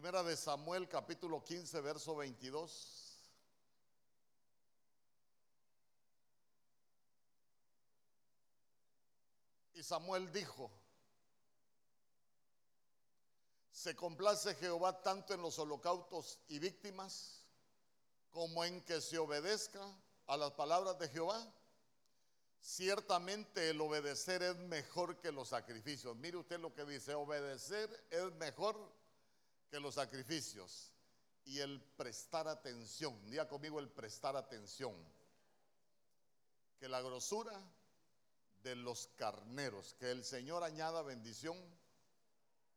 Primera de Samuel capítulo 15, verso 22. Y Samuel dijo, se complace Jehová tanto en los holocaustos y víctimas como en que se obedezca a las palabras de Jehová. Ciertamente el obedecer es mejor que los sacrificios. Mire usted lo que dice, obedecer es mejor que los sacrificios. Y el prestar atención, diga conmigo el prestar atención. Que la grosura de los carneros, que el Señor añada bendición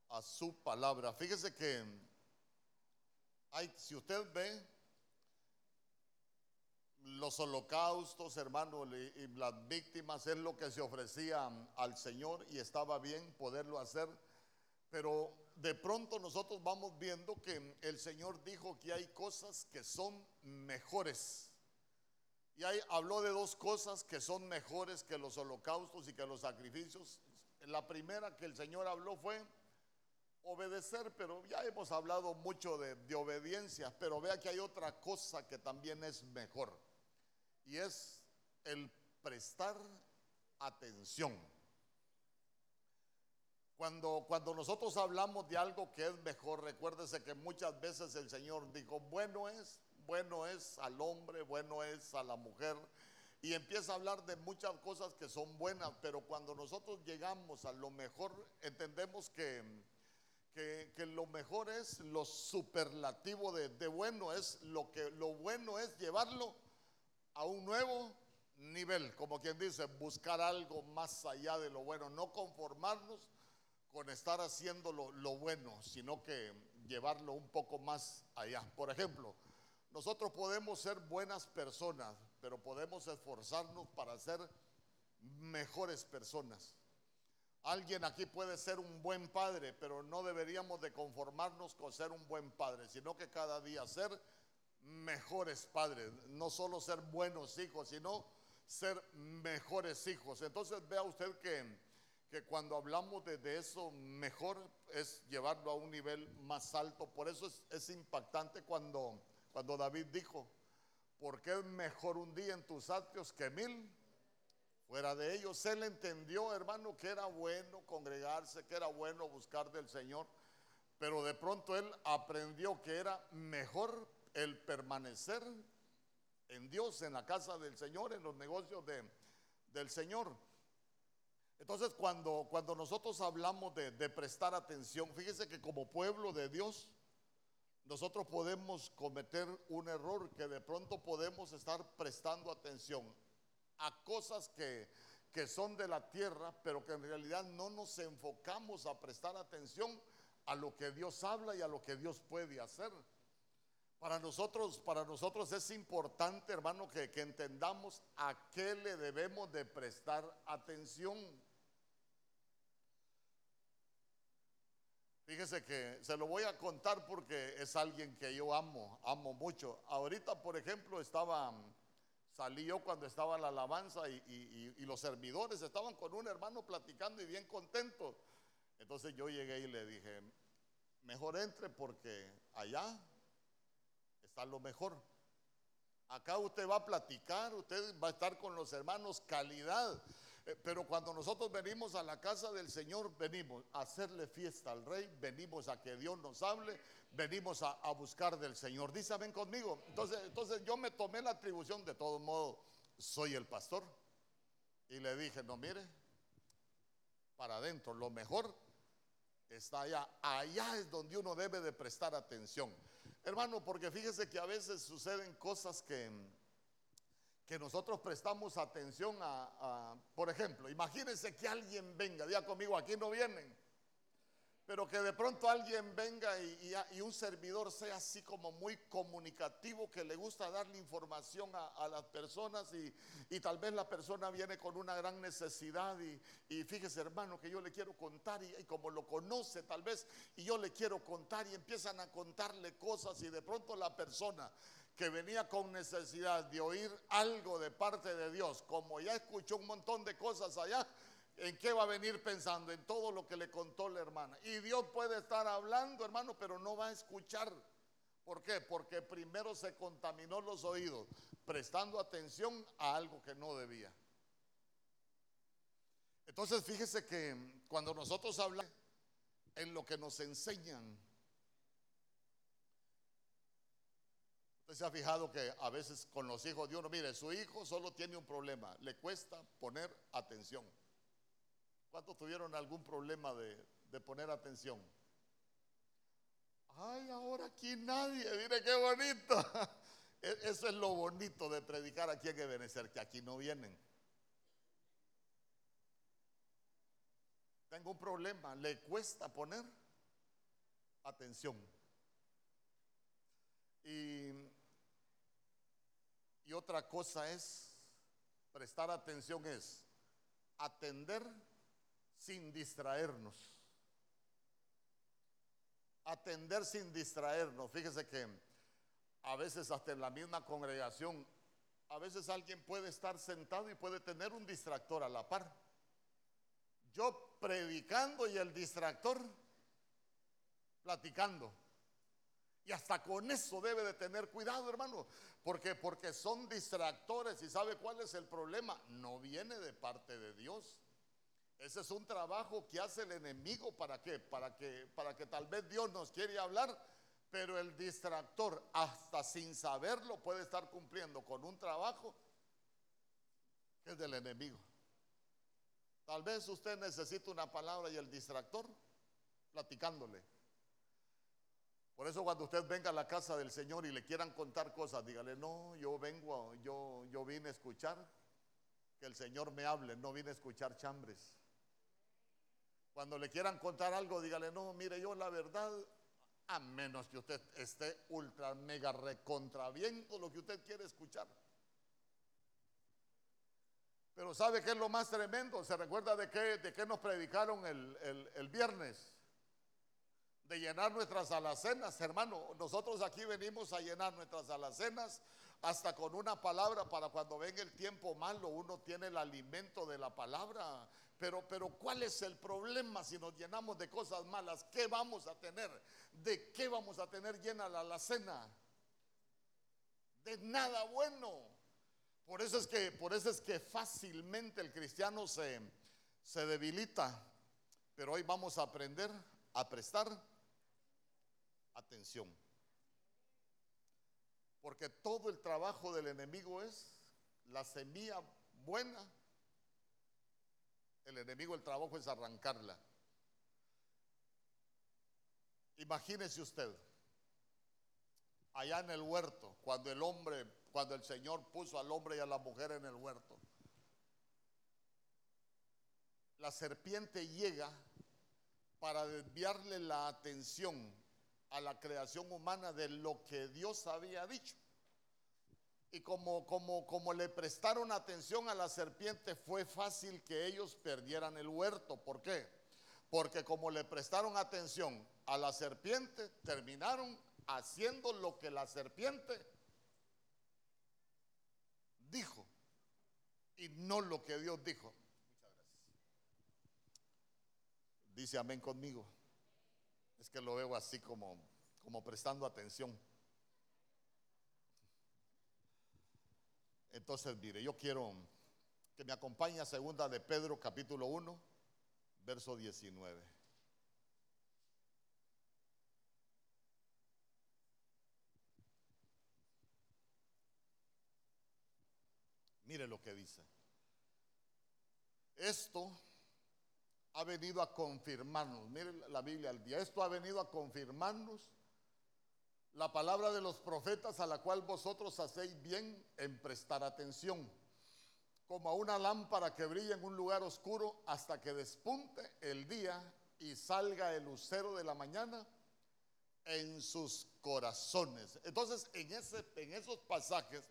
a su palabra. Fíjese que hay, si usted ve los holocaustos, hermano, y las víctimas es lo que se ofrecía al Señor y estaba bien poderlo hacer, pero de pronto nosotros vamos viendo que el Señor dijo que hay cosas que son mejores. Y ahí habló de dos cosas que son mejores que los holocaustos y que los sacrificios. La primera que el Señor habló fue obedecer, pero ya hemos hablado mucho de, de obediencia, pero vea que hay otra cosa que también es mejor y es el prestar atención. Cuando, cuando nosotros hablamos de algo que es mejor, recuérdese que muchas veces el Señor dijo, bueno es, bueno es al hombre, bueno es a la mujer, y empieza a hablar de muchas cosas que son buenas, pero cuando nosotros llegamos a lo mejor, entendemos que, que, lo mejor es lo superlativo de, de, bueno, es lo que lo bueno es llevarlo a un nuevo nivel, como quien dice, buscar algo más allá de lo bueno, no conformarnos con estar haciendo lo, bueno, sino que llevarlo un poco más allá. Por ejemplo, nosotros podemos ser buenas personas, pero podemos esforzarnos para ser mejores personas. Alguien aquí puede ser un buen padre, pero no deberíamos de conformarnos con ser un buen padre, sino que cada día ser mejores padres, no solo ser buenos hijos, sino ser mejores hijos. Entonces vea usted que, que cuando hablamos de, eso, mejor es llevarlo a un nivel más alto. Por eso es, impactante cuando, cuando David dijo, porque es mejor un día en tus atrios que mil fuera de ellos. Él entendió, hermano, que era bueno congregarse, que era bueno buscar del Señor, pero de pronto él aprendió que era mejor el permanecer en Dios, en la casa del Señor, en los negocios de, del Señor. Entonces, cuando, cuando nosotros hablamos de, prestar atención, fíjese que como pueblo de Dios, nosotros podemos cometer un error que de pronto podemos estar prestando atención a cosas que, que son de la tierra, pero que en realidad no nos enfocamos a prestar atención a lo que Dios habla y a lo que Dios puede hacer. Para nosotros, para nosotros es importante, hermano, que, entendamos a qué le debemos de prestar atención. Fíjese que se lo voy a contar porque es alguien que yo amo, amo mucho. Ahorita, por ejemplo, estaba, salí yo cuando estaba la alabanza y, y los servidores estaban con un hermano platicando y bien contentos. Entonces yo llegué y le dije, mejor entre porque allá está lo mejor. Acá usted va a platicar, usted va a estar con los hermanos calidad. Eh, pero cuando nosotros venimos a la casa del Señor, venimos a hacerle fiesta al Rey, venimos a que Dios nos hable, venimos a, buscar del Señor. Dice, ven conmigo. Entonces, entonces yo me tomé la atribución, de todo modo, soy el pastor. Y le dije, no, mire, para adentro, lo mejor está allá. Allá es donde uno debe de prestar atención. Hermano, porque fíjese que a veces suceden cosas que, que nosotros prestamos atención a, por ejemplo, imagínense que alguien venga, diga conmigo, aquí no vienen, pero que de pronto alguien venga y, un servidor sea así como muy comunicativo, que le gusta darle información a, las personas y, tal vez la persona viene con una gran necesidad y, fíjese hermano que yo le quiero contar y, como lo conoce tal vez y yo le quiero contar y empiezan a contarle cosas y de pronto la persona que venía con necesidad de oír algo de parte de Dios, como ya escuchó un montón de cosas allá, ¿En qué va a venir pensando? En todo lo que le contó la hermana. Y Dios puede estar hablando, hermano, pero no va a escuchar. ¿Por qué? Porque primero se contaminó los oídos, prestando atención a algo que no debía. Entonces fíjese que cuando nosotros hablamos en lo que nos enseñan, usted se ha fijado que a veces con los hijos de uno, mire, su hijo solo tiene un problema, le cuesta poner atención. ¿Cuántos tuvieron algún problema de, poner atención? Ay, ahora aquí nadie, mire qué bonito. E, eso es lo bonito de predicar aquí en Ebenezer, que aquí no vienen. Tengo un problema, le cuesta poner atención. Y, y otra cosa es, prestar atención es atender sin distraernos. Atender sin distraernos. Fíjese que a veces hasta en la misma congregación, a veces alguien puede estar sentado y puede tener un distractor a la par. Yo predicando y el distractor platicando. Y hasta con eso debe de tener cuidado, hermano, porque porque son distractores y sabe cuál es el problema, no viene de parte de Dios. Ese es un trabajo que hace el enemigo para qué? Para que, para que tal vez Dios nos quiere hablar, pero el distractor, hasta sin saberlo, puede estar cumpliendo con un trabajo que es del enemigo. Tal vez usted necesita una palabra y el distractor platicándole. Por eso cuando usted venga a la casa del Señor y le quieran contar cosas, dígale, no, yo vengo, yo, yo vine a escuchar, que el Señor me hable, no vine a escuchar chambres. Cuando le quieran contar algo, dígale, no, mire, yo la verdad, a menos que usted esté ultra, mega recontraviendo lo que usted quiere escuchar. Pero ¿sabe qué es lo más tremendo? ¿Se recuerda de qué, de qué nos predicaron el, el viernes? De llenar nuestras alacenas, hermano. Nosotros aquí venimos a llenar nuestras alacenas hasta con una palabra para cuando venga el tiempo malo, uno tiene el alimento de la palabra. Pero, pero ¿cuál es el problema si nos llenamos de cosas malas? ¿Qué vamos a tener? ¿De qué vamos a tener llena la alacena? De nada bueno. Por eso es que, por eso es que fácilmente el cristiano se, se debilita. Pero hoy vamos a aprender a prestar atención. Porque todo el trabajo del enemigo es la semilla buena el enemigo, el trabajo es arrancarla. Imagínese usted, allá en el huerto, cuando el hombre, cuando el Señor puso al hombre y a la mujer en el huerto, la serpiente llega para desviarle la atención a la creación humana de lo que Dios había dicho. Y como, como, como le prestaron atención a la serpiente, fue fácil que ellos perdieran el huerto. ¿Por qué? Porque como le prestaron atención a la serpiente, terminaron haciendo lo que la serpiente dijo y no lo que Dios dijo. Dice amén conmigo. Es que lo veo así como, como prestando atención. Entonces, mire, yo quiero que me acompañe a segunda de Pedro capítulo 1, verso 19. Mire lo que dice. Esto ha venido a confirmarnos, mire la Biblia al día, esto ha venido a confirmarnos la palabra de los profetas a la cual vosotros hacéis bien en prestar atención, como a una lámpara que brilla en un lugar oscuro hasta que despunte el día y salga el lucero de la mañana en sus corazones. Entonces, en, ese, en esos pasajes,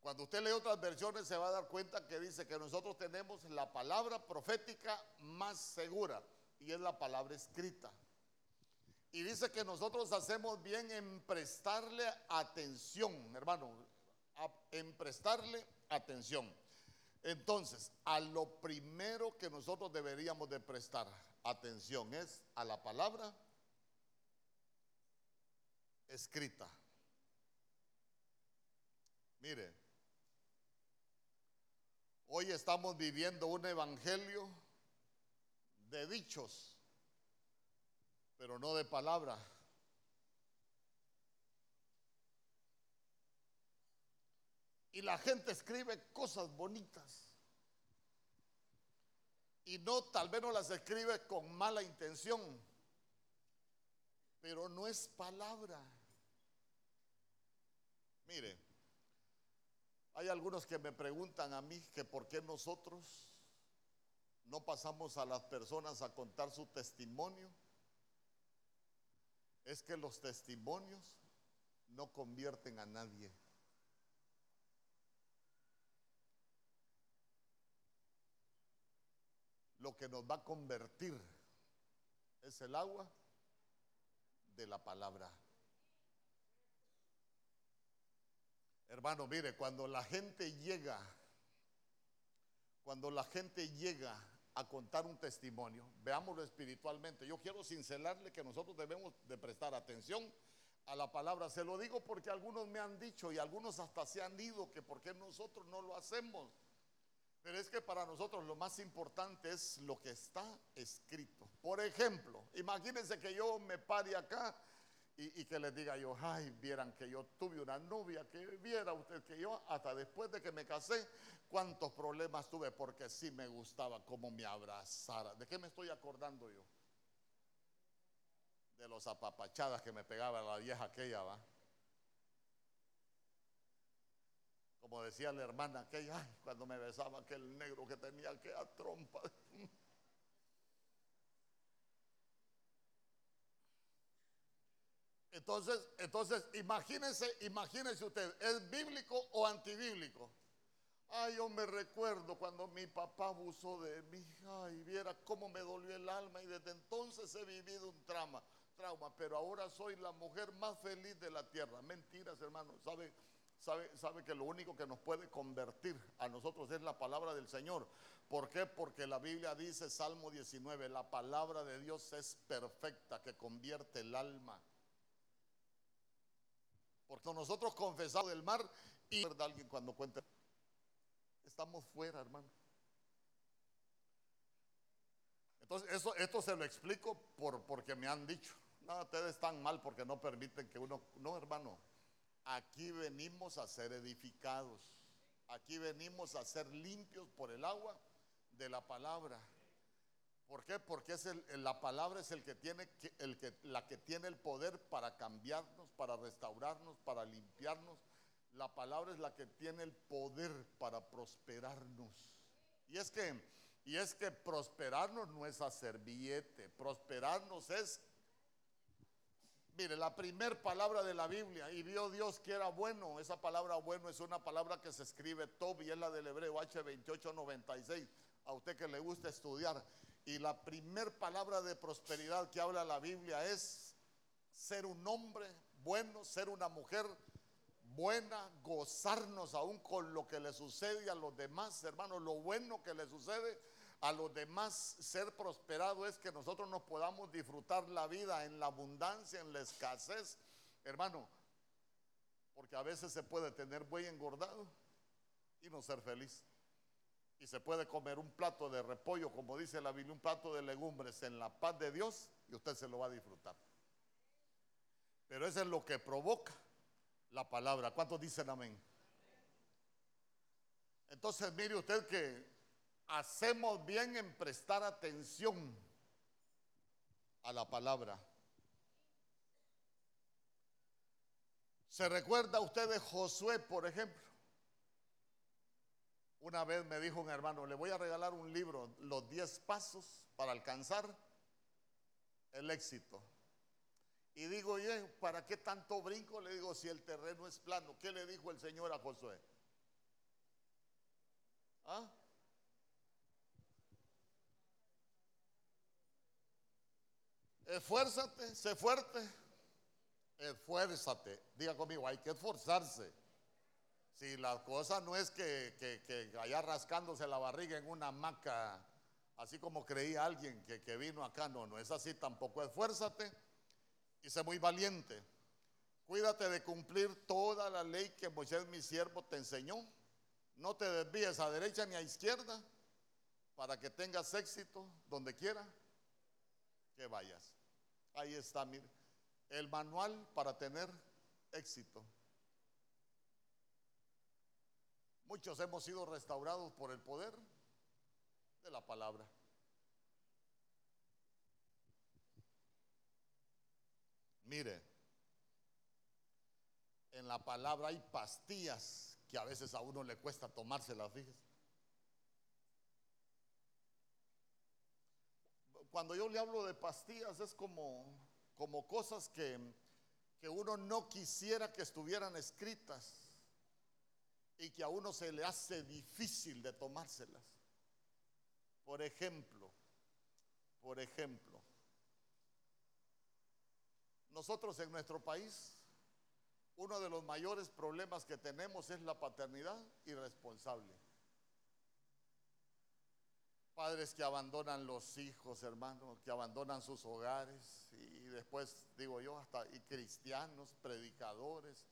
cuando usted lee otras versiones, se va a dar cuenta que dice que nosotros tenemos la palabra profética más segura y es la palabra escrita. Y dice que nosotros hacemos bien en prestarle atención, hermano, en prestarle atención. Entonces, a lo primero que nosotros deberíamos de prestar atención es a la palabra escrita. Mire, hoy estamos viviendo un evangelio de dichos, pero no de palabra. Y la gente escribe cosas bonitas. Y no, tal vez no las escribe con mala intención, pero no es palabra. Mire, hay algunos que me preguntan a mí que por qué nosotros no pasamos a las personas a contar su testimonio. Es que los testimonios no convierten a nadie. Lo que nos va a convertir es el agua de la palabra. Hermano, mire, cuando la gente llega, cuando la gente llega a contar un testimonio, veámoslo espiritualmente. Yo quiero cincelarle que nosotros debemos de prestar atención a la palabra. Se lo digo porque algunos me han dicho y algunos hasta se han ido que por qué nosotros no lo hacemos. Pero es que para nosotros lo más importante es lo que está escrito. Por ejemplo, imagínense que yo me pare acá y, que les diga yo, ay, vieran que yo tuve una novia, que viera usted que yo, hasta después de que me casé, cuántos problemas tuve porque sí me gustaba cómo me abrazara. ¿De qué me estoy acordando yo? De los apapachadas que me pegaba la vieja aquella, ¿va? Como decía la hermana aquella, ay, cuando me besaba aquel negro que tenía aquella trompa. Entonces, entonces, imagínense, imagínense usted, ¿es bíblico o antibíblico? Ay, yo me recuerdo cuando mi papá abusó de mí. Ay, viera cómo me dolió el alma y desde entonces he vivido un trauma, trauma, pero ahora soy la mujer más feliz de la tierra. Mentiras, hermano. ¿Sabe, sabe, sabe que lo único que nos puede convertir a nosotros es la palabra del Señor. ¿Por qué? Porque la Biblia dice, Salmo 19, la palabra de Dios es perfecta, que convierte el alma. Porque nosotros confesamos del mar y alguien cuando cuenta, estamos fuera, hermano. Entonces, eso, esto se lo explico por, porque me han dicho, no, ustedes están mal porque no permiten que uno, no, hermano, aquí venimos a ser edificados, aquí venimos a ser limpios por el agua de la palabra. ¿Por qué? Porque es la palabra es el que tiene la que tiene el poder para cambiarnos, para restaurarnos, para limpiarnos. La palabra es la que tiene el poder para prosperarnos. Y es que, y es que prosperarnos no es hacer billete, prosperarnos es, mire, la primer palabra de la Biblia, y vio Dios que era bueno, esa palabra bueno es una palabra que se escribe Tob y es la del hebreo H2896, a usted que le gusta estudiar. Y la primer palabra de prosperidad que habla la Biblia es ser un hombre bueno, ser una mujer buena, gozarnos aún con lo que le sucede a los demás, hermanos, lo bueno que le sucede a los demás, ser prosperado es que nosotros nos podamos disfrutar la vida en la abundancia, en la escasez, hermano, porque a veces se puede tener buey engordado y no ser feliz y se puede comer un plato de repollo, como dice la Biblia, un plato de legumbres en la paz de Dios y usted se lo va a disfrutar. Pero eso es lo que provoca la palabra. ¿Cuántos dicen amén? Entonces mire usted que hacemos bien en prestar atención a la palabra. ¿Se recuerda usted de Josué, por ejemplo? Una vez me dijo un hermano, le voy a regalar un libro, Los 10 pasos para alcanzar el éxito. Y digo, oye, ¿para qué tanto brinco? Le digo, si el terreno es plano. ¿Qué le dijo el Señor a Josué? ¿Ah? Esfuérzate, sé fuerte. Esfuérzate. Diga conmigo, hay que esforzarse. Si la cosa no es que, que, que vaya rascándose la barriga en una hamaca, así como creía alguien que, que vino acá, no, no es así tampoco. Esfuérzate y sé muy valiente. Cuídate de cumplir toda la ley que Moisés, mi siervo, te enseñó. No te desvíes a derecha ni a izquierda para que tengas éxito donde quiera que vayas. Ahí está, mire, el manual para tener éxito. Muchos hemos sido restaurados por el poder de la palabra. Mire, en la palabra hay pastillas que a veces a uno le cuesta tomárselas, fíjese. Cuando yo le hablo de pastillas es como, como cosas que, que uno no quisiera que estuvieran escritas y que a uno se le hace difícil de tomárselas. Por ejemplo, por ejemplo, nosotros en nuestro país, uno de los mayores problemas que tenemos es la paternidad irresponsable. Padres que abandonan los hijos, hermanos, que abandonan sus hogares y después, digo yo, hasta y cristianos, predicadores,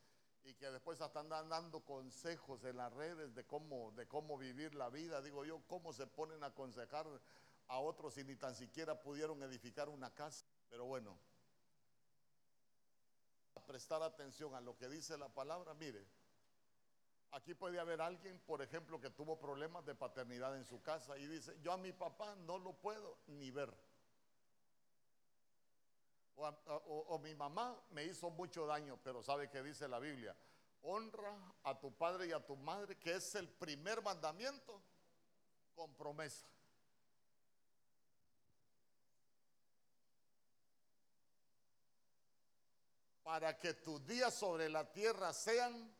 y que después hasta andan dando consejos en las redes de cómo, de cómo vivir la vida. Digo yo, cómo se ponen a aconsejar a otros y ni tan siquiera pudieron edificar una casa. Pero bueno, prestar atención a lo que dice la palabra, mire, aquí puede haber alguien, por ejemplo, que tuvo problemas de paternidad en su casa y dice, yo a mi papá no lo puedo ni ver. O, mi mamá me hizo mucho daño, pero sabe que dice la Biblia, honra a tu padre y a tu madre, que es el primer mandamiento con promesa. para que tus días sobre la tierra sean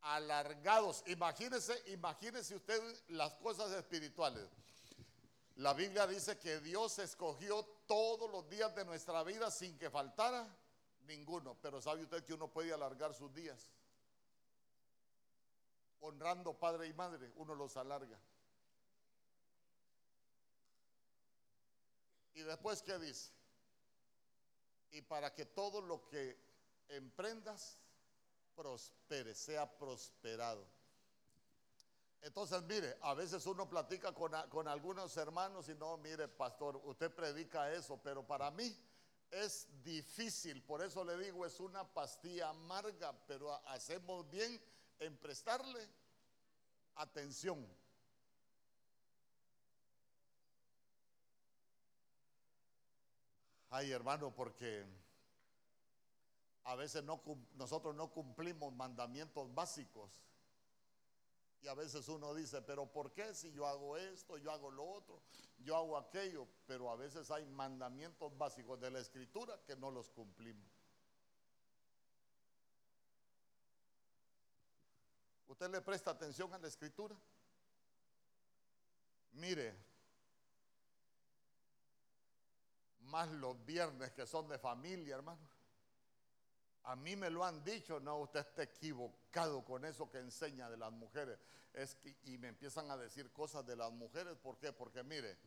alargados. Imagínese, imagínese usted las cosas espirituales. La Biblia dice que Dios escogió todos los días de nuestra vida sin que faltara ninguno. Pero sabe usted que uno puede alargar sus días. Honrando padre y madre, uno los alarga. Y después, ¿qué dice? y para que todo lo que emprendas prospere, sea prosperado. Entonces, mire, a veces uno platica con, con, algunos hermanos y no, mire, pastor, usted predica eso, pero para mí es difícil, por eso le digo, es una pastilla amarga, pero hacemos bien en prestarle atención. Ay, hermano, porque a veces no, nosotros no cumplimos mandamientos básicos. Y a veces uno dice, pero ¿por qué si yo hago esto, yo hago lo otro, yo hago aquello? Pero a veces hay mandamientos básicos de la escritura que no los cumplimos. ¿Usted le presta atención a la escritura? Mire, más los viernes que son de familia, hermano. A mí me lo han dicho, no, usted está equivocado con eso que enseña de las mujeres. Y me empiezan a decir cosas de las mujeres, ¿por qué? Porque mire,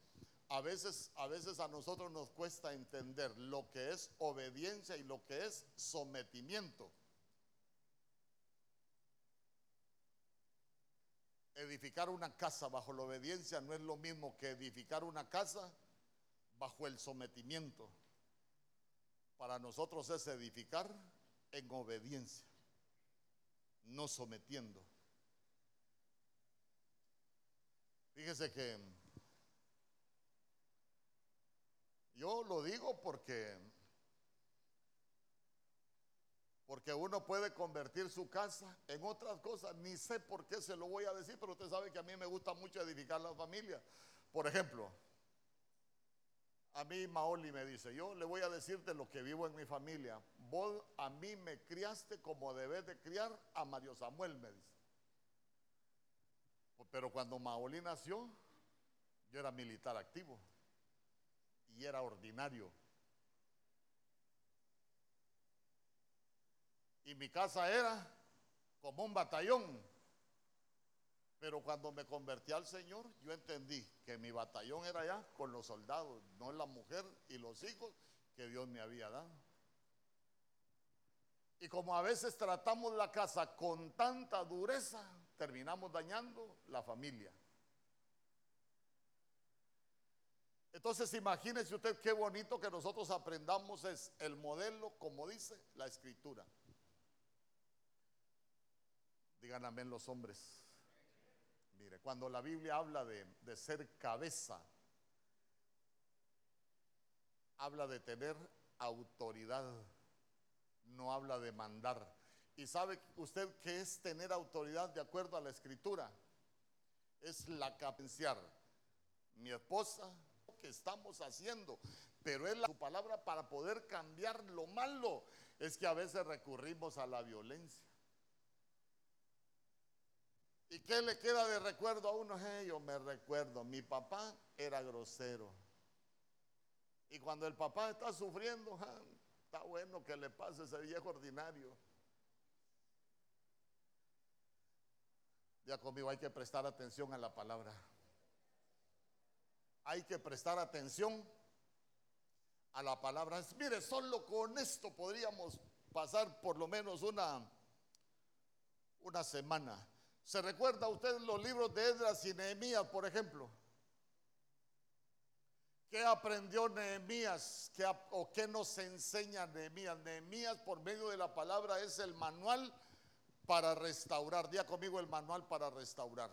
a veces, a veces a nosotros nos cuesta entender lo que es obediencia y lo que es sometimiento. Edificar una casa bajo la obediencia no es lo mismo que edificar una casa bajo el sometimiento. Para nosotros es edificar en obediencia, no sometiendo. Fíjese que yo lo digo porque porque uno puede convertir su casa en otras cosas. Ni sé por qué se lo voy a decir, pero usted sabe que a mí me gusta mucho edificar la familia. Por ejemplo, a mí Maoli me dice, yo le voy a decirte lo que vivo en mi familia. Vos a mí me criaste como debes de criar a Mario Samuel, me dice. Pero cuando Maoli nació, yo era militar activo y era ordinario. Y mi casa era como un batallón. Pero cuando me convertí al Señor, yo entendí que mi batallón era ya con los soldados, no la mujer y los hijos que Dios me había dado. Y como a veces tratamos la casa con tanta dureza, terminamos dañando la familia. Entonces imagínese usted qué bonito que nosotros aprendamos es el modelo, como dice la escritura. Digan amén los hombres. Mire, cuando la Biblia habla de, de ser cabeza, habla de tener autoridad, no habla de mandar. ¿Y sabe usted qué es tener autoridad de acuerdo a la escritura? Es la capenciar. Mi esposa, que estamos haciendo, pero es la, su palabra para poder cambiar lo malo. Es que a veces recurrimos a la violencia. ¿Y qué le queda de recuerdo a uno? yo me recuerdo, mi papá era grosero. Y cuando el papá está sufriendo, está bueno que le pase ese viejo ordinario. Ya conmigo hay que prestar atención a la palabra. Hay que prestar atención a la palabra. Mire, solo con esto podríamos pasar por lo menos una, una semana. ¿Se recuerda usted los libros de Edras y Nehemías, por ejemplo? ¿Qué aprendió Nehemías? ¿Qué, ¿O qué nos enseña Nehemías? Nehemías por medio de la palabra es el manual para restaurar. Día conmigo el manual para restaurar.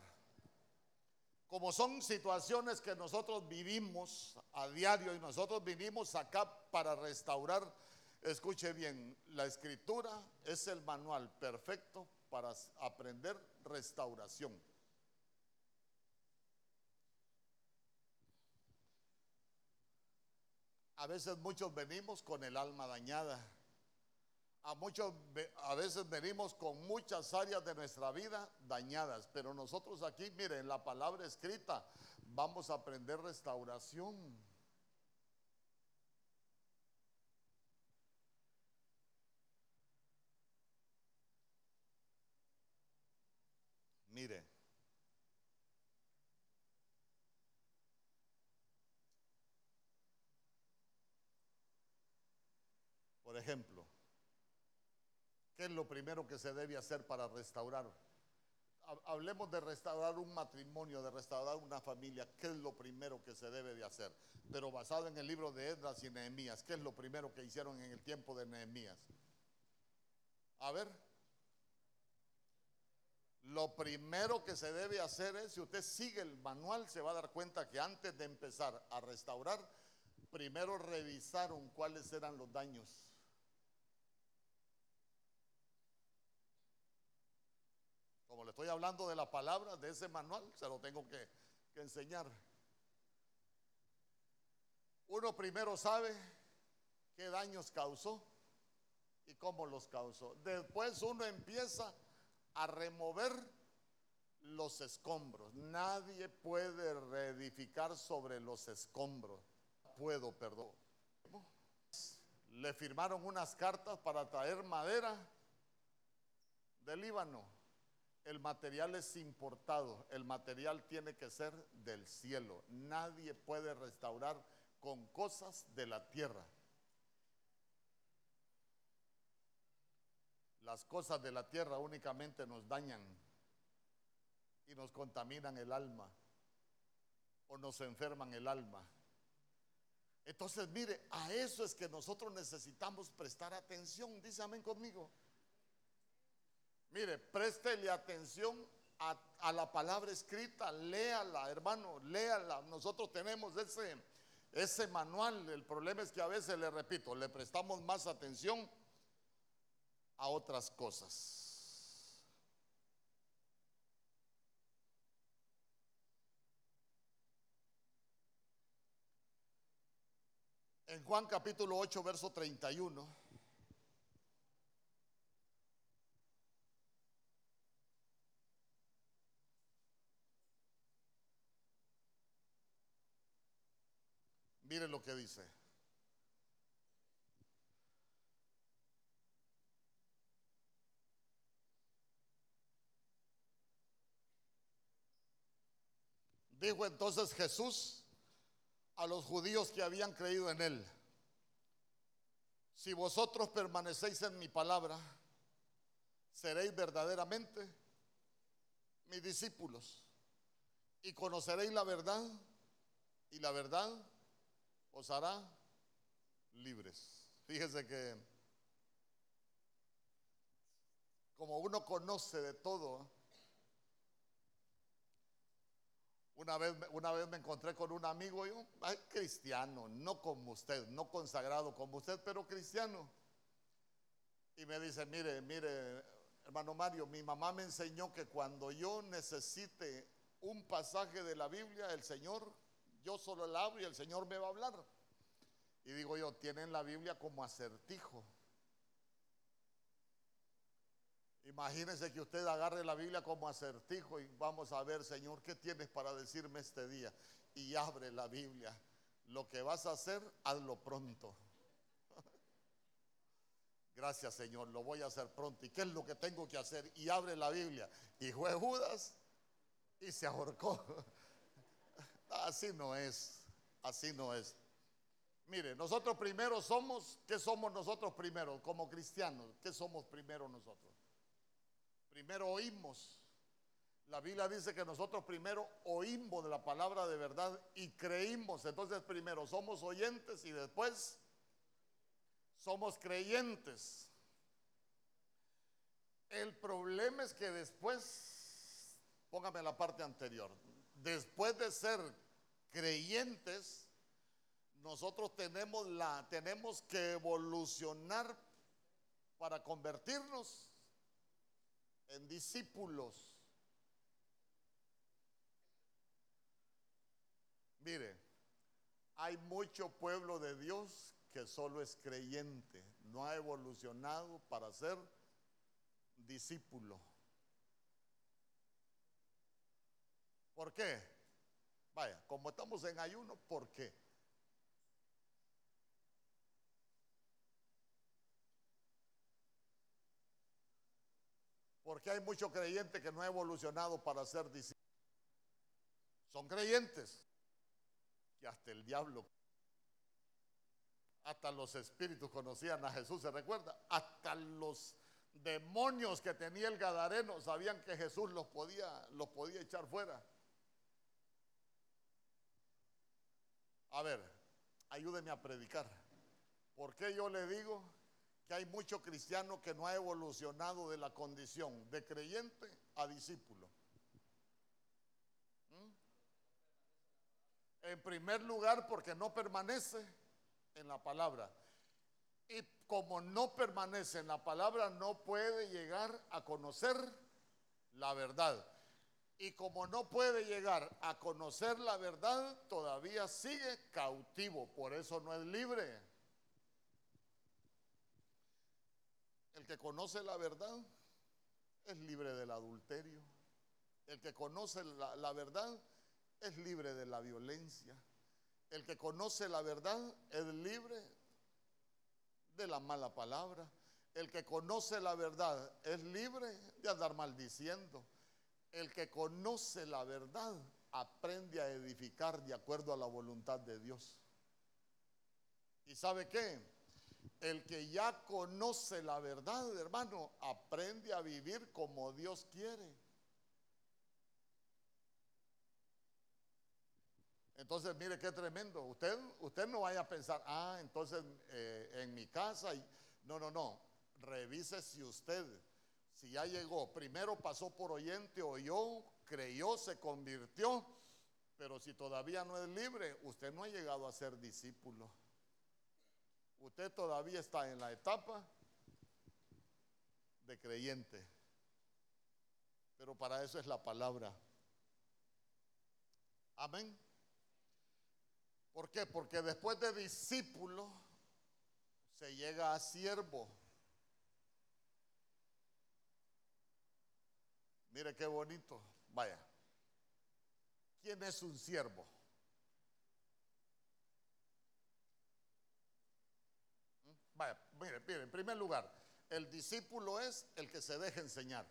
Como son situaciones que nosotros vivimos a diario y nosotros vivimos acá para restaurar, escuche bien, la escritura es el manual perfecto para aprender restauración. A veces muchos venimos con el alma dañada. A muchos a veces venimos con muchas áreas de nuestra vida dañadas, pero nosotros aquí, miren, la palabra escrita, vamos a aprender restauración. Mire. Por ejemplo, ¿qué es lo primero que se debe hacer para restaurar? Hablemos de restaurar un matrimonio, de restaurar una familia. ¿Qué es lo primero que se debe de hacer? Pero basado en el libro de Edras y Nehemías. ¿Qué es lo primero que hicieron en el tiempo de Nehemías? A ver. Lo primero que se debe hacer es, si usted sigue el manual, se va a dar cuenta que antes de empezar a restaurar, primero revisaron cuáles eran los daños. Como le estoy hablando de la palabra, de ese manual, se lo tengo que, que enseñar. Uno primero sabe qué daños causó y cómo los causó. Después uno empieza a remover los escombros. Nadie puede reedificar sobre los escombros. Puedo, perdón. Le firmaron unas cartas para traer madera del Líbano. El material es importado, el material tiene que ser del cielo. Nadie puede restaurar con cosas de la tierra. Las cosas de la tierra únicamente nos dañan y nos contaminan el alma o nos enferman el alma. Entonces, mire, a eso es que nosotros necesitamos prestar atención. Dice amén conmigo. Mire, préstele atención a, la palabra escrita, léala, hermano, léala. Nosotros tenemos ese, ese manual. El problema es que a veces, le repito, le prestamos más atención a otras cosas. En Juan capítulo 8, verso 31. Miren lo que dice. Dijo entonces Jesús a los judíos que habían creído en él, si vosotros permanecéis en mi palabra, seréis verdaderamente mis discípulos y conoceréis la verdad y la verdad os hará libres. Fíjese que como uno conoce de todo, una vez, una vez me encontré con un amigo, yo, cristiano, no como usted, no consagrado como usted, pero cristiano. Y me dice, mire, mire, hermano Mario, mi mamá me enseñó que cuando yo necesite un pasaje de la Biblia, el Señor, yo solo la abro y el Señor me va a hablar. Y digo yo, tienen la Biblia como acertijo. Imagínense que usted agarre la Biblia como acertijo y vamos a ver, Señor, ¿qué tienes para decirme este día? Y abre la Biblia. Lo que vas a hacer, hazlo pronto. Gracias, Señor, lo voy a hacer pronto. ¿Y qué es lo que tengo que hacer? Y abre la Biblia. Y fue Judas y se ahorcó. Así no es, así no es. Mire, nosotros primero somos, ¿qué somos nosotros primero? Como cristianos, ¿qué somos primero nosotros? Primero oímos. La Biblia dice que nosotros primero oímos de la palabra de verdad y creímos. Entonces primero somos oyentes y después somos creyentes. El problema es que después, póngame la parte anterior, después de ser creyentes, nosotros tenemos, la, tenemos que evolucionar para convertirnos en discípulos. Mire, hay mucho pueblo de Dios que solo es creyente, no ha evolucionado para ser discípulo. ¿Por qué? Vaya, como estamos en ayuno, ¿por qué? Porque hay muchos creyentes que no han evolucionado para ser discípulos. Son creyentes que hasta el diablo, hasta los espíritus conocían a Jesús, ¿se recuerda? Hasta los demonios que tenía el Gadareno sabían que Jesús los podía, los podía echar fuera. A ver, ayúdeme a predicar. ¿Por qué yo le digo que hay mucho cristiano que no ha evolucionado de la condición de creyente a discípulo. ¿Mm? En primer lugar, porque no permanece en la palabra. Y como no permanece en la palabra, no puede llegar a conocer la verdad. Y como no puede llegar a conocer la verdad, todavía sigue cautivo. Por eso no es libre. El que conoce la verdad es libre del adulterio. El que conoce la, verdad es libre de la violencia. El que conoce la verdad es libre de la mala palabra. El que conoce la verdad es libre de andar maldiciendo. El que conoce la verdad aprende a edificar de acuerdo a la voluntad de Dios. ¿Y sabe qué? El que ya conoce la verdad, hermano, aprende a vivir como Dios quiere. Entonces, mire qué tremendo. Usted, usted no vaya a pensar, ah, entonces eh, en mi casa. No, no, no. Revise si usted, si ya llegó, primero pasó por oyente, oyó, creyó, se convirtió. Pero si todavía no es libre, usted no ha llegado a ser discípulo. Usted todavía está en la etapa de creyente. Pero para eso es la palabra. Amén. ¿Por qué? Porque después de discípulo se llega a siervo. Mire qué bonito. Vaya. ¿Quién es un siervo? Vaya, mire, mire, en primer lugar, el discípulo es el que se deja enseñar.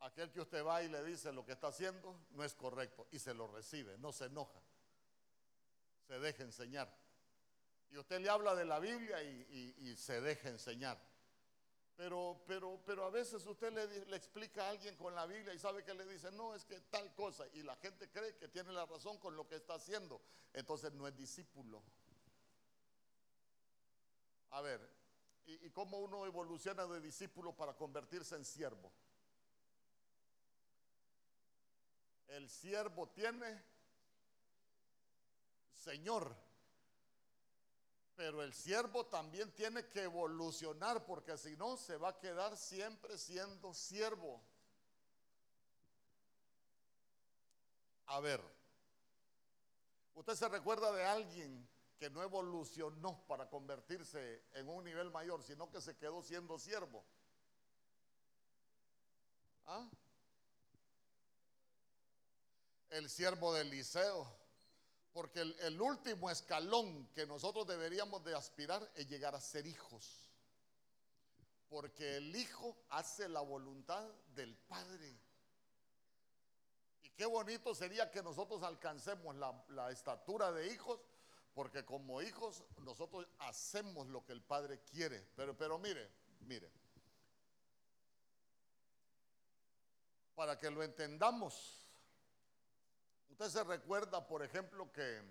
Aquel que usted va y le dice lo que está haciendo no es correcto y se lo recibe, no se enoja, se deja enseñar. Y usted le habla de la Biblia y, se deja enseñar. Pero, pero, pero a veces usted le, explica a alguien con la Biblia y sabe que le dice, no, es que tal cosa. Y la gente cree que tiene la razón con lo que está haciendo. Entonces no es discípulo. A ver, ¿y, y cómo uno evoluciona de discípulo para convertirse en siervo? El siervo tiene Señor. Pero el siervo también tiene que evolucionar porque si no se va a quedar siempre siendo siervo. A ver, ¿usted se recuerda de alguien que no evolucionó para convertirse en un nivel mayor, sino que se quedó siendo siervo? ¿Ah? El siervo de Eliseo. Porque el, último escalón que nosotros deberíamos de aspirar es llegar a ser hijos. Porque el hijo hace la voluntad del Padre. Y qué bonito sería que nosotros alcancemos la, la estatura de hijos, porque como hijos nosotros hacemos lo que el Padre quiere. Pero, pero mire, mire. Para que lo entendamos, Usted se recuerda, por ejemplo, que,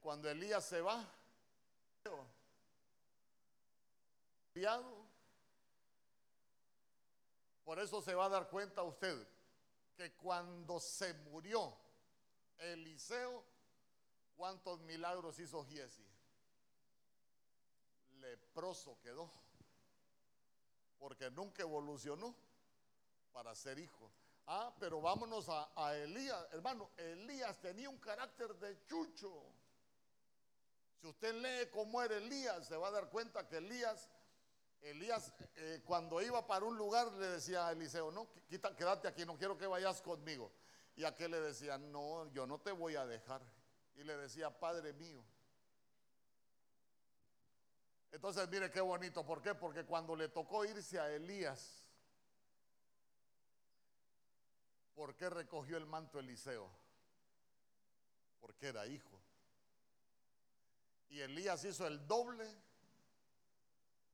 cuando Elías se va, por eso se va a dar cuenta usted que cuando se murió Eliseo, ¿cuántos milagros hizo Giesi? Leproso quedó, porque nunca evolucionó para ser hijo. Ah, pero vámonos a, Elías. Hermano, Elías tenía un carácter de chucho. Si usted lee cómo era Elías, se va a dar cuenta que Elías, Elías eh, cuando iba para un lugar le decía a Eliseo, no, quita, quédate aquí, no quiero que vayas conmigo. Y aquel le decía, no, yo no te voy a dejar. Y le decía, Padre mío. Entonces, mire qué bonito. ¿Por qué? Porque cuando le tocó irse a Elías, ¿Por qué recogió el manto Eliseo? Porque era hijo. Y Elías hizo el doble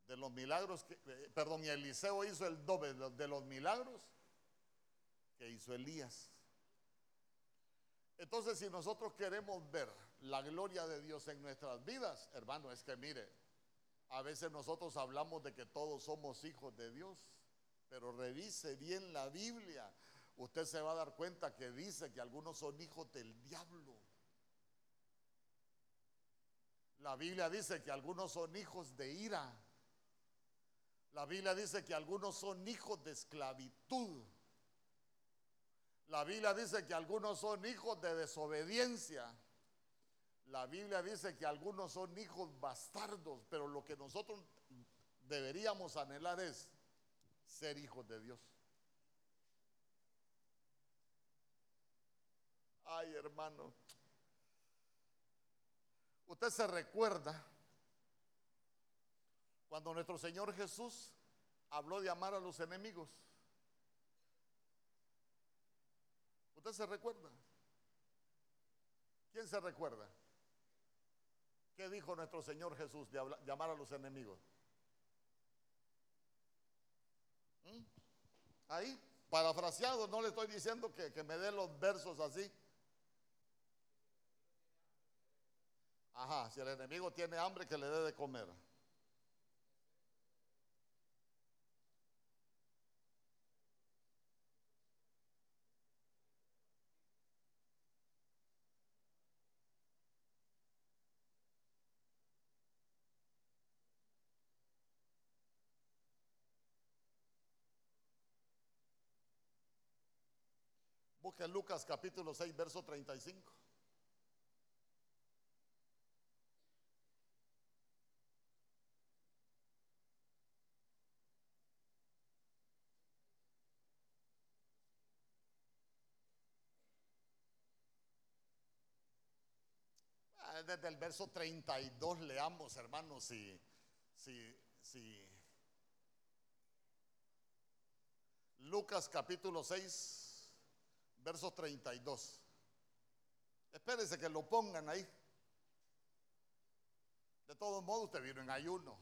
de los milagros que, eh, perdón, y Eliseo hizo el doble de los milagros que hizo Elías. Entonces, si nosotros queremos ver la gloria de Dios en nuestras vidas, hermano, es que mire, a veces nosotros hablamos de que todos somos hijos de Dios, pero revise bien la Biblia usted se va a dar cuenta que dice que algunos son hijos del diablo. La Biblia dice que algunos son hijos de ira. La Biblia dice que algunos son hijos de esclavitud. La Biblia dice que algunos son hijos de desobediencia. La Biblia dice que algunos son hijos bastardos, pero lo que nosotros deberíamos anhelar es ser hijos de Dios. Ay, hermano. Usted se recuerda cuando nuestro Señor Jesús habló de amar a los enemigos. ¿Usted se recuerda? ¿Quién se recuerda? ¿Qué dijo nuestro Señor Jesús de, amar a los enemigos? ¿Mm? Ahí, parafraseado, no le estoy diciendo que, que me dé los versos así. Ajá, si el enemigo tiene hambre, que le dé de comer. Busque Lucas capítulo 6, verso 35. Desde el verso 32 leamos, hermanos, si, si, si, Lucas capítulo 6, verso 32. Espérese que lo pongan ahí. De todos modos, usted vino en ayuno.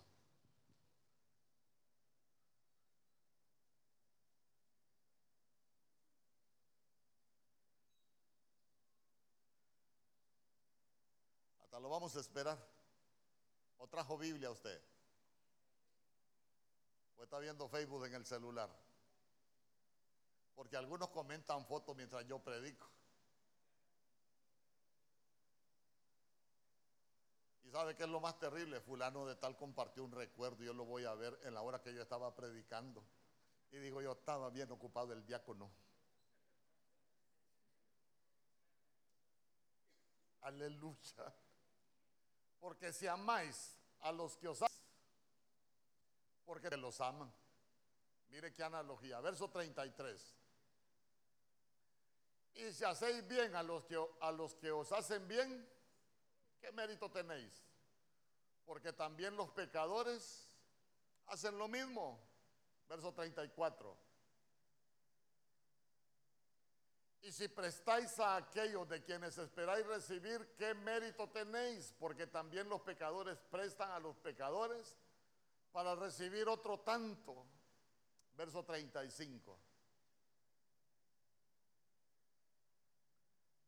Lo vamos a esperar. ¿O trajo Biblia usted? ¿O está viendo Facebook en el celular? Porque algunos comentan fotos mientras yo predico. ¿Y sabe qué es lo más terrible? Fulano de tal compartió un recuerdo yo lo voy a ver en la hora que yo estaba predicando. Y digo, yo estaba bien ocupado el diácono. Aleluya. Porque si amáis a los que os aman, porque los aman. Mire qué analogía. Verso 33. Y si hacéis bien a los que, a los que os hacen bien, ¿qué mérito tenéis? Porque también los pecadores hacen lo mismo. Verso 34. Y si prestáis a aquellos de quienes esperáis recibir, ¿qué mérito tenéis? Porque también los pecadores prestan a los pecadores para recibir otro tanto. Verso 35.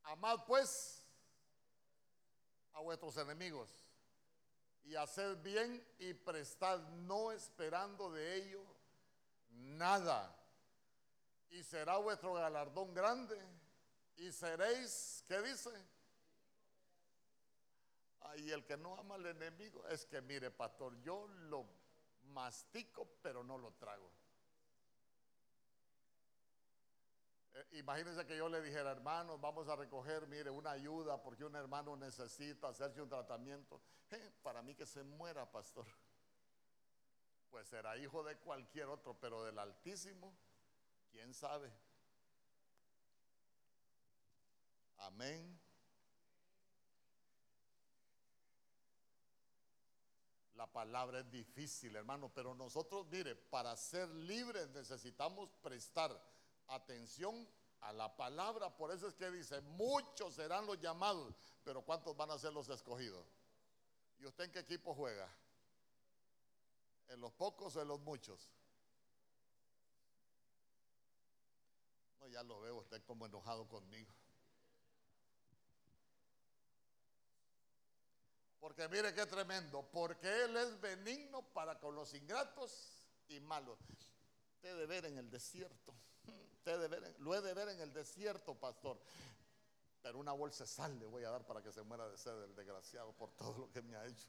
Amad pues a vuestros enemigos y haced bien y prestad no esperando de ello nada. Y será vuestro galardón grande y seréis, ¿qué dice? Ay, el que no ama al enemigo es que, mire, pastor, yo lo mastico, pero no lo trago. Eh, imagínense que yo le dijera, hermanos, vamos a recoger, mire, una ayuda porque un hermano necesita hacerse un tratamiento. Para mí que se muera, pastor. Pues será hijo de cualquier otro, pero del Altísimo, quién sabe. Amén. La palabra es difícil, hermano, pero nosotros, mire, para ser libres necesitamos prestar atención a la palabra. Por eso es que dice, muchos serán los llamados, pero ¿cuántos van a ser los escogidos? ¿Y usted en qué equipo juega? ¿En los pocos o en los muchos? Ya lo veo usted como enojado conmigo. Porque mire qué tremendo, porque Él es benigno para con los ingratos y malos. Usted de ver en el desierto lo he de ver en el desierto, pastor. Pero una bolsa de sal le voy a dar para que se muera de sed el desgraciado por todo lo que me ha hecho.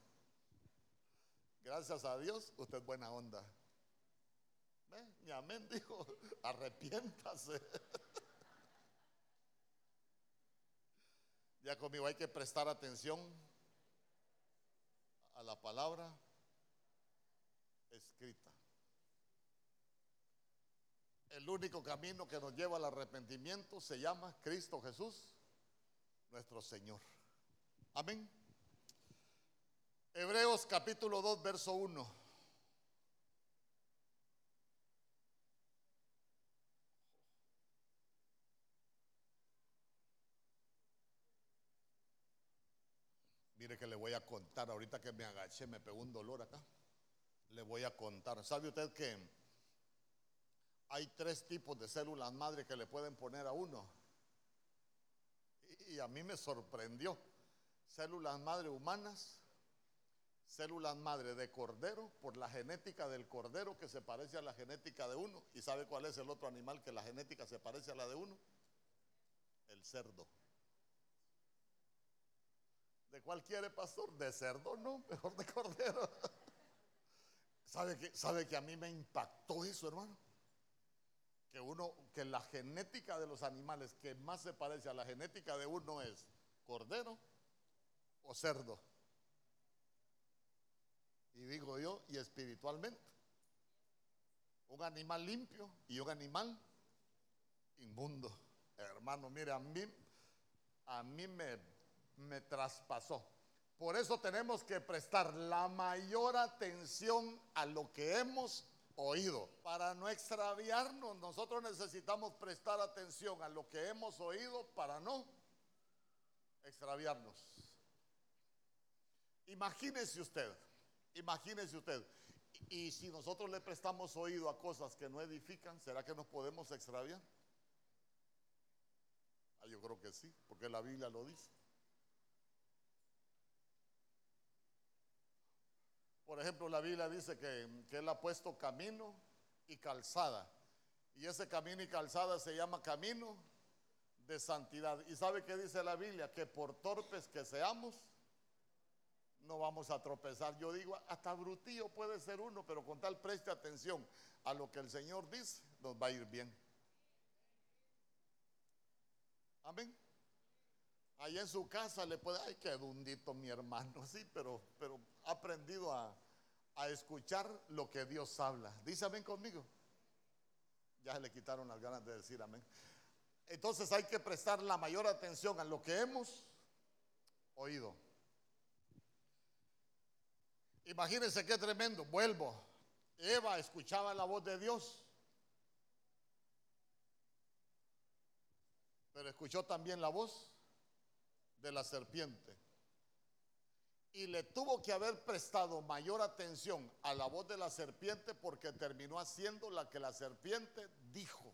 Gracias a Dios, usted es buena onda. ¿Ve? Mi amén dijo, arrepiéntase. ya conmigo hay que prestar atención a la palabra escrita. El único camino que nos lleva al arrepentimiento se llama Cristo Jesús, nuestro Señor. Amén. Hebreos capítulo 2, verso 1. Mire que le voy a contar, ahorita que me agaché, me pegó un dolor acá. Le voy a contar. ¿Sabe usted que hay tres tipos de células madre que le pueden poner a uno. Y, a mí me sorprendió. Células madre humanas, células madre de cordero, por la genética del cordero que se parece a la genética de uno. ¿Y sabe cuál es el otro animal que la genética se parece a la de uno? El cerdo. ¿De cuál quiere, pastor? De cerdo, no, mejor de cordero. ¿Sabe que, ¿Sabe que a mí me impactó eso, hermano? que uno, que la genética de los animales que más se parece a la genética de uno es cordero o cerdo. Y digo yo, y espiritualmente, un animal limpio y un animal inmundo. Hermano, mire, a mí, a mí me, me traspasó. Por eso tenemos que prestar la mayor atención a lo que hemos oído. Para no extraviarnos, nosotros necesitamos prestar atención a lo que hemos oído para no extraviarnos. Imagínese usted, imagínese usted, y si nosotros le prestamos oído a cosas que no edifican, ¿será que nos podemos extraviar? Ah, yo creo que sí, porque la Biblia lo dice. Por ejemplo, la Biblia dice que, Él ha puesto camino y calzada. Y ese camino y calzada se llama camino de santidad. ¿Y sabe qué dice la Biblia? Que por torpes que seamos, no vamos a tropezar. Yo digo, hasta brutillo puede ser uno, pero con tal preste atención a lo que el Señor dice, nos va a ir bien. Amén. Ahí en su casa le puede, ay, qué dundito mi hermano, sí, pero, pero ha aprendido a, a escuchar lo que Dios habla. Dice amén conmigo. Ya se le quitaron las ganas de decir amén. Entonces hay que prestar la mayor atención a lo que hemos oído. Imagínense qué tremendo. Vuelvo. Eva escuchaba la voz de Dios. Pero escuchó también la voz de la serpiente. Y le tuvo que haber prestado mayor atención a la voz de la serpiente porque terminó haciendo la que la serpiente dijo.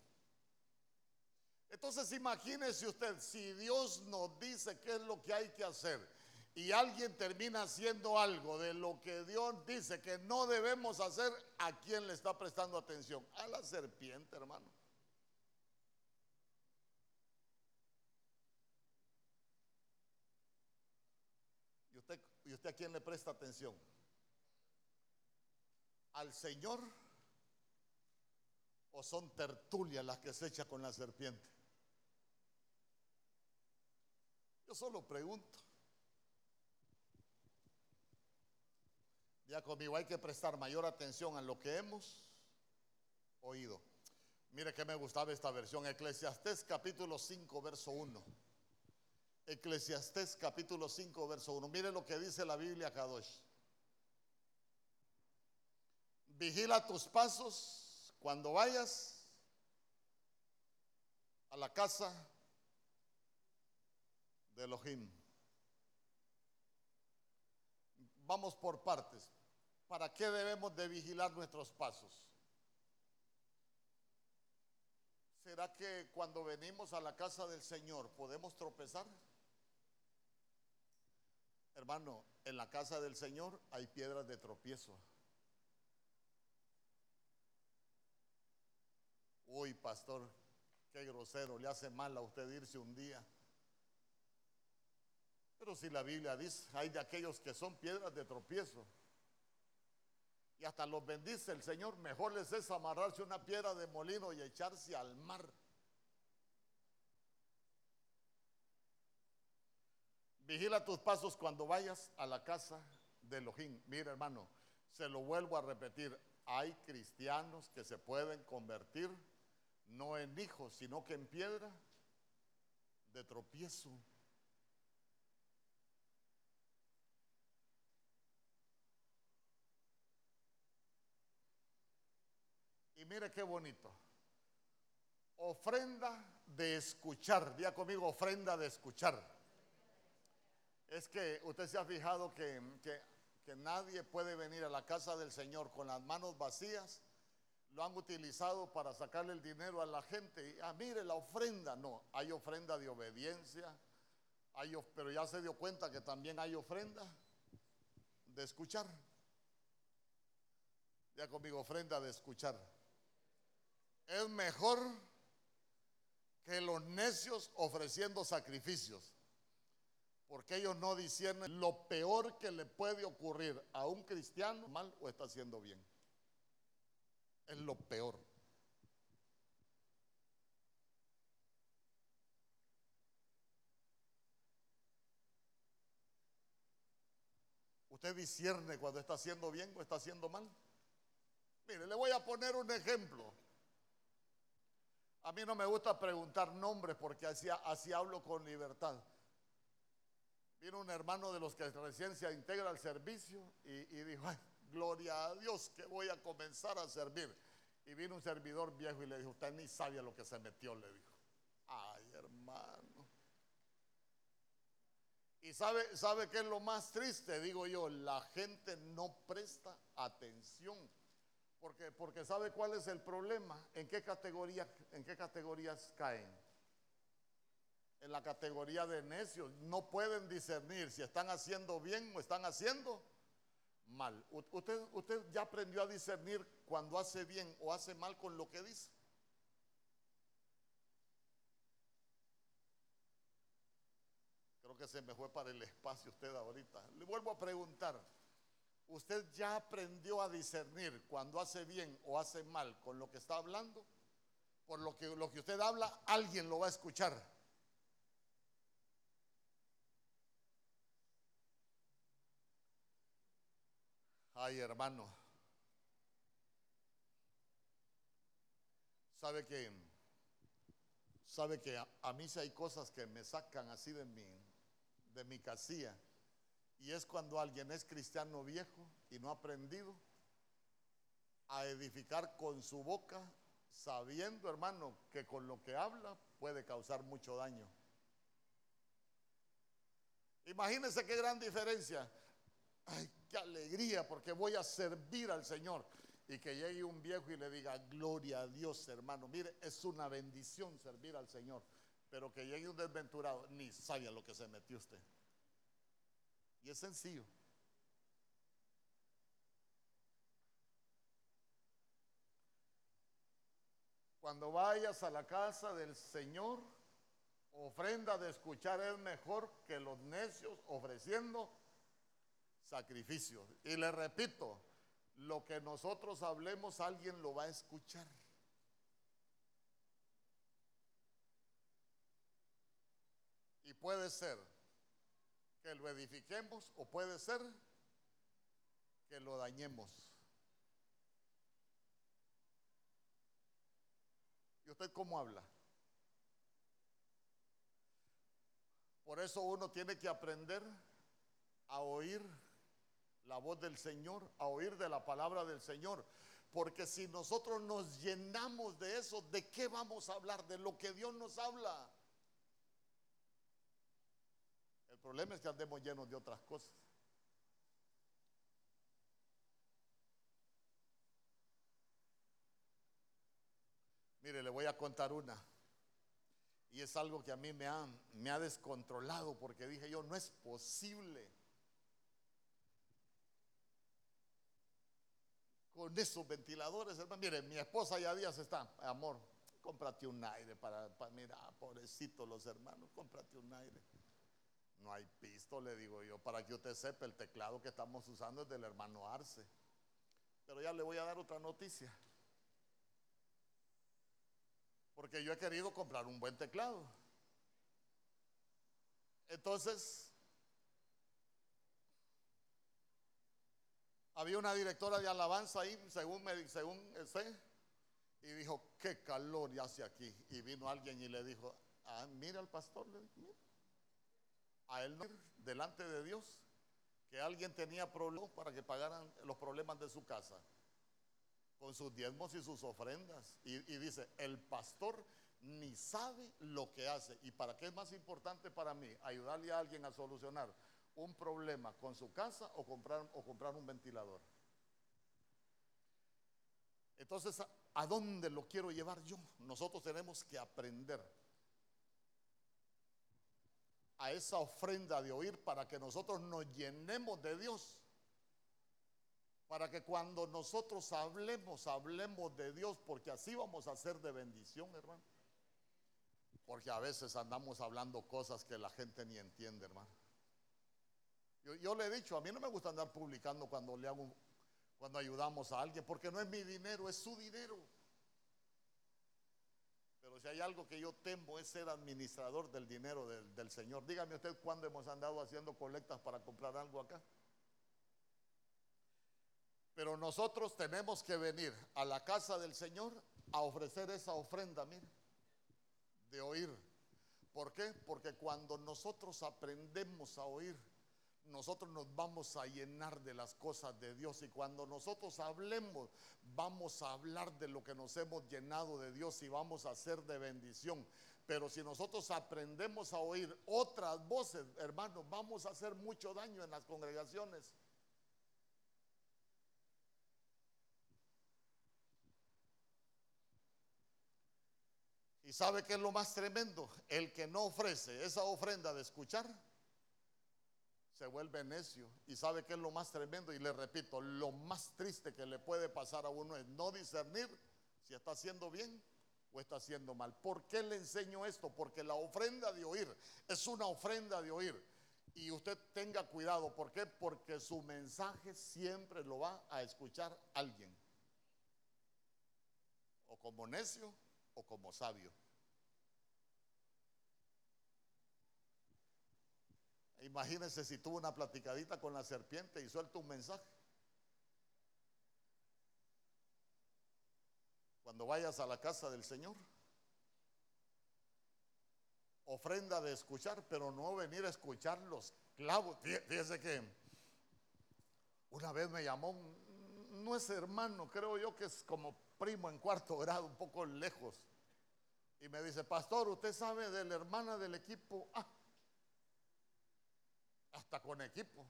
Entonces imagínese usted, si Dios nos dice qué es lo que hay que hacer y alguien termina haciendo algo de lo que Dios dice que no debemos hacer, ¿a quién le está prestando atención? A la serpiente, hermano. ¿Y usted, ¿Y usted a quién le presta atención? ¿Al Señor? ¿O son tertulias las que se echa con la serpiente? Yo solo pregunto. Ya conmigo hay que prestar mayor atención a lo que hemos oído. Mire que me gustaba esta versión, Eclesiastés capítulo 5, verso 1. Eclesiastés capítulo 5, verso 1. Mire lo que dice la Biblia Kadosh. Vigila tus pasos cuando vayas a la casa de Elohim. Vamos por partes. ¿Para qué debemos de vigilar nuestros pasos? ¿Será que cuando venimos a la casa del Señor podemos tropezar? Hermano, en la casa del Señor hay piedras de tropiezo. Uy, pastor, qué grosero, le hace mal a usted irse un día. Pero si la Biblia dice, hay de aquellos que son piedras de tropiezo. Y hasta los bendice el Señor, mejor les es amarrarse una piedra de molino y echarse al mar. Vigila tus pasos cuando vayas a la casa de Elohim. Mira, hermano, se lo vuelvo a repetir. Hay cristianos que se pueden convertir no en hijos, sino que en piedra de tropiezo. Y mire qué bonito. Ofrenda de escuchar. Día conmigo, ofrenda de escuchar. Es que usted se ha fijado que, que, nadie puede venir a la casa del Señor con las manos vacías. Lo han utilizado para sacarle el dinero a la gente. ah, mire la ofrenda. No, hay ofrenda de obediencia. Hay, pero ya se dio cuenta que también hay ofrenda de escuchar. Ya conmigo, ofrenda de escuchar es mejor que los necios ofreciendo sacrificios, porque ellos no disciernen lo peor que le puede ocurrir a un cristiano, mal o está haciendo bien. Es lo peor. ¿Usted discierne cuando está haciendo bien o está haciendo mal? Mire, le voy a poner un ejemplo. A mí no me gusta preguntar nombres porque así, así hablo con libertad. Vino un hermano de los que recién se integra al servicio y, dijo, gloria a Dios que voy a comenzar a servir. Y vino un servidor viejo y le dijo, usted ni sabía lo que se metió, le dijo. Ay, hermano. Y sabe, sabe qué es lo más triste, digo yo, la gente no presta atención. Porque, porque sabe cuál es el problema, en qué categoría, en qué categorías caen. En la categoría de necios, no pueden discernir si están haciendo bien o están haciendo mal. Usted, usted ya aprendió a discernir cuando hace bien o hace mal con lo que dice. Creo que se me fue para el espacio usted ahorita. Le vuelvo a preguntar. ¿Usted ya aprendió a discernir cuando hace bien o hace mal con lo que está hablando? Por lo que, lo que usted habla, alguien lo va a escuchar. Ay, hermano. Sabe que sabe que a, mí sí hay cosas que me sacan así de mi de mi casilla. Y es cuando alguien es cristiano viejo y no ha aprendido a edificar con su boca, sabiendo, hermano, que con lo que habla puede causar mucho daño. Imagínense qué gran diferencia. Ay, alegría, porque voy a servir al Señor. Y que llegue un viejo y le diga, gloria a Dios, hermano. Mire, es una bendición servir al Señor. Pero que llegue un desventurado, ni sabía lo que se metió usted. Y es sencillo. Cuando vayas a la casa del Señor, ofrenda de escuchar es mejor que los necios ofreciendo sacrificios. Y le repito, lo que nosotros hablemos alguien lo va a escuchar. Y puede ser que lo edifiquemos o puede ser que lo dañemos. ¿Y usted cómo habla? Por eso uno tiene que aprender a oír la voz del Señor, a oír de la palabra del Señor. Porque si nosotros nos llenamos de eso, ¿de qué vamos a hablar? De lo que Dios nos habla. El problema es que andemos llenos de otras cosas. Mire, le voy a contar una. Y es algo que a mí me ha, me ha descontrolado porque dije yo, no es posible con esos ventiladores, hermano. Mire, mi esposa ya días está, amor, cómprate un aire para, para mira, pobrecito los hermanos, cómprate un aire. No hay pisto, le digo yo, para que usted sepa, el teclado que estamos usando es del hermano Arce. Pero ya le voy a dar otra noticia. Porque yo he querido comprar un buen teclado. Entonces, Había una directora de alabanza ahí, según, me, según sé, y dijo, qué calor hace aquí. Y vino alguien y le dijo, ah, mira al pastor, A él delante de Dios, que alguien tenía problemas para que pagaran los problemas de su casa, con sus diezmos y sus ofrendas. Y, y dice, el pastor ni sabe lo que hace. ¿Y para qué es más importante para mí? Ayudarle a alguien a solucionar un problema con su casa o comprar, o comprar un ventilador. Entonces, ¿a dónde lo quiero llevar yo? Nosotros tenemos que aprender a esa ofrenda de oír para que nosotros nos llenemos de Dios. Para que cuando nosotros hablemos, hablemos de Dios, porque así vamos a ser de bendición, hermano. Porque a veces andamos hablando cosas que la gente ni entiende, hermano. Yo, le he dicho, a mí no me gusta andar publicando cuando le hago, cuando ayudamos a alguien, porque no es mi dinero, es su dinero. Pero si hay algo que yo temo es ser administrador del dinero del, del Señor. Dígame usted cuándo hemos andado haciendo colectas para comprar algo acá. Pero nosotros tenemos que venir a la casa del Señor a ofrecer esa ofrenda, mire, de oír. ¿Por qué? Porque cuando nosotros aprendemos a oír, nosotros nos vamos a llenar de las cosas de Dios y cuando nosotros hablemos, vamos a hablar de lo que nos hemos llenado de Dios y vamos a ser de bendición. Pero si nosotros aprendemos a oír otras voces, hermanos, vamos a hacer mucho daño en las congregaciones. ¿Y sabe qué es lo más tremendo? El que no ofrece esa ofrenda de escuchar se vuelve necio. ¿Y sabe qué es lo más tremendo? Y le repito, lo más triste que le puede pasar a uno es no discernir si está haciendo bien o está haciendo mal. ¿Por qué le enseño esto? Porque la ofrenda de oír es una ofrenda de oír. Y usted tenga cuidado. ¿Por qué? Porque su mensaje siempre lo va a escuchar alguien. O como necio o como sabio. Imagínense si tuvo una platicadita con la serpiente y suelta un mensaje. Cuando vayas a la casa del Señor, ofrenda de escuchar, pero no venir a escuchar los clavos. Fíjese que una vez me llamó, no es hermano, creo yo que es como primo en cuarto grado, un poco lejos. Y me dice, pastor, ¿usted sabe de la hermana del equipo hasta con equipo.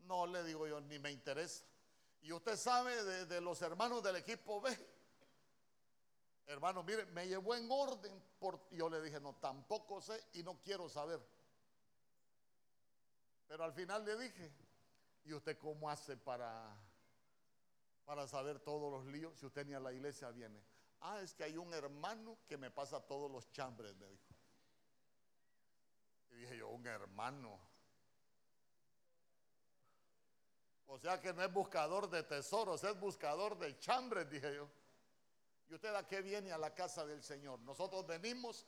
No le digo yo, ni me interesa. Y usted sabe de, los hermanos del equipo B. Hermano, mire, me llevó en orden. Yo le dije, no, tampoco sé y no quiero saber. Pero al final le dije, ¿y usted cómo hace para, para saber todos los líos si usted ni a la iglesia viene? Ah, es que hay un hermano que me pasa todos los chambres, me dijo. Y dije yo, un hermano. O sea que no es buscador de tesoros, es buscador de chambres, dije yo. ¿Y usted a qué viene a la casa del Señor? Nosotros venimos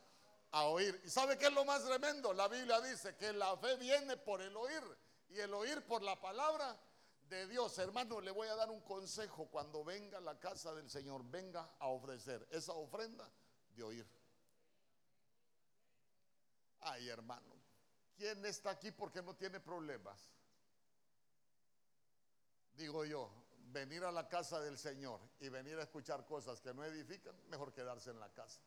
a oír. ¿Y sabe qué es lo más tremendo? La Biblia dice que la fe viene por el oír y el oír por la palabra de Dios. Hermano, le voy a dar un consejo cuando venga a la casa del Señor, venga a ofrecer esa ofrenda de oír. Ay, hermano, ¿quién está aquí porque no tiene problemas? Digo yo, venir a la casa del Señor y venir a escuchar cosas que no edifican, mejor quedarse en la casa.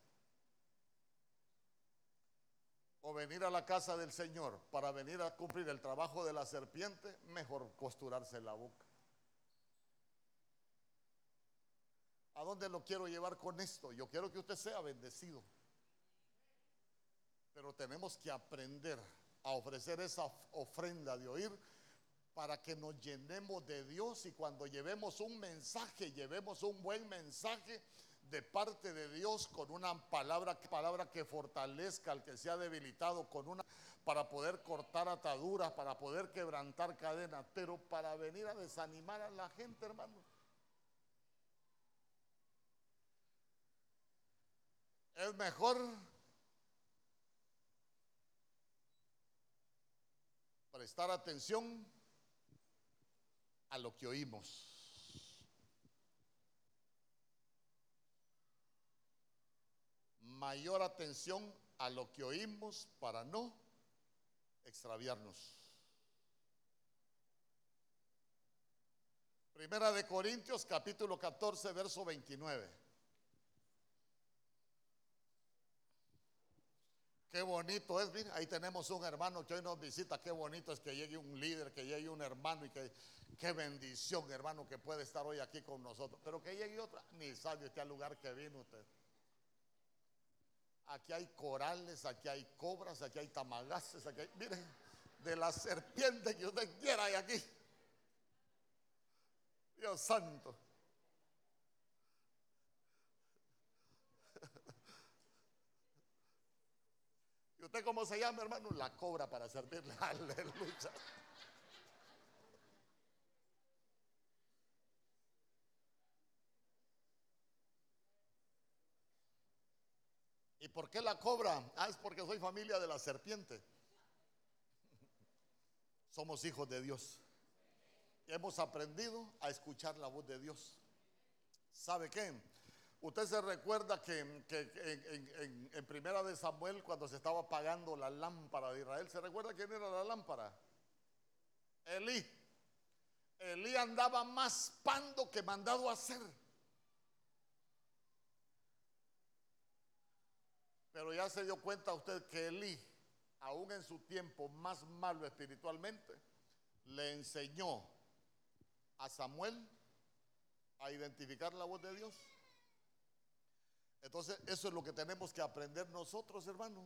O venir a la casa del Señor para venir a cumplir el trabajo de la serpiente, mejor costurarse la boca. ¿A dónde lo quiero llevar con esto? Yo quiero que usted sea bendecido. Pero tenemos que aprender a ofrecer esa ofrenda de oír para que nos llenemos de Dios y cuando llevemos un mensaje, llevemos un buen mensaje de parte de Dios con una palabra, palabra que fortalezca al que se ha debilitado, con una para poder cortar ataduras, para poder quebrantar cadenas, pero para venir a desanimar a la gente, hermano. Es mejor prestar atención a lo que oímos. Mayor atención a lo que oímos para no extraviarnos. Primera de Corintios capítulo 14 verso 29. Qué bonito es, mira, ahí tenemos un hermano que hoy nos visita, qué bonito es que llegue un líder, que llegue un hermano y que qué bendición, hermano, que puede estar hoy aquí con nosotros. Pero que llegue otra, ni sabe usted al lugar que vino usted. Aquí hay corales, aquí hay cobras, aquí hay tamagaces, aquí hay, miren, de la serpiente que usted quiera hay aquí. Dios santo. Cómo se llama, hermano? La cobra para servirle. Aleluya. ¿Y por qué la cobra? Ah, es porque soy familia de la serpiente. Somos hijos de Dios. Hemos aprendido a escuchar la voz de Dios. ¿Sabe qué? Usted se recuerda que, en, Primera de Samuel, cuando se estaba apagando la lámpara de Israel, ¿se recuerda quién era la lámpara? Elí. Elí andaba más pando que mandado a hacer. Pero ya se dio cuenta usted que Elí, aún en su tiempo más malo espiritualmente, le enseñó a Samuel a identificar la voz de Dios. Entonces, eso es lo que tenemos que aprender nosotros, hermanos.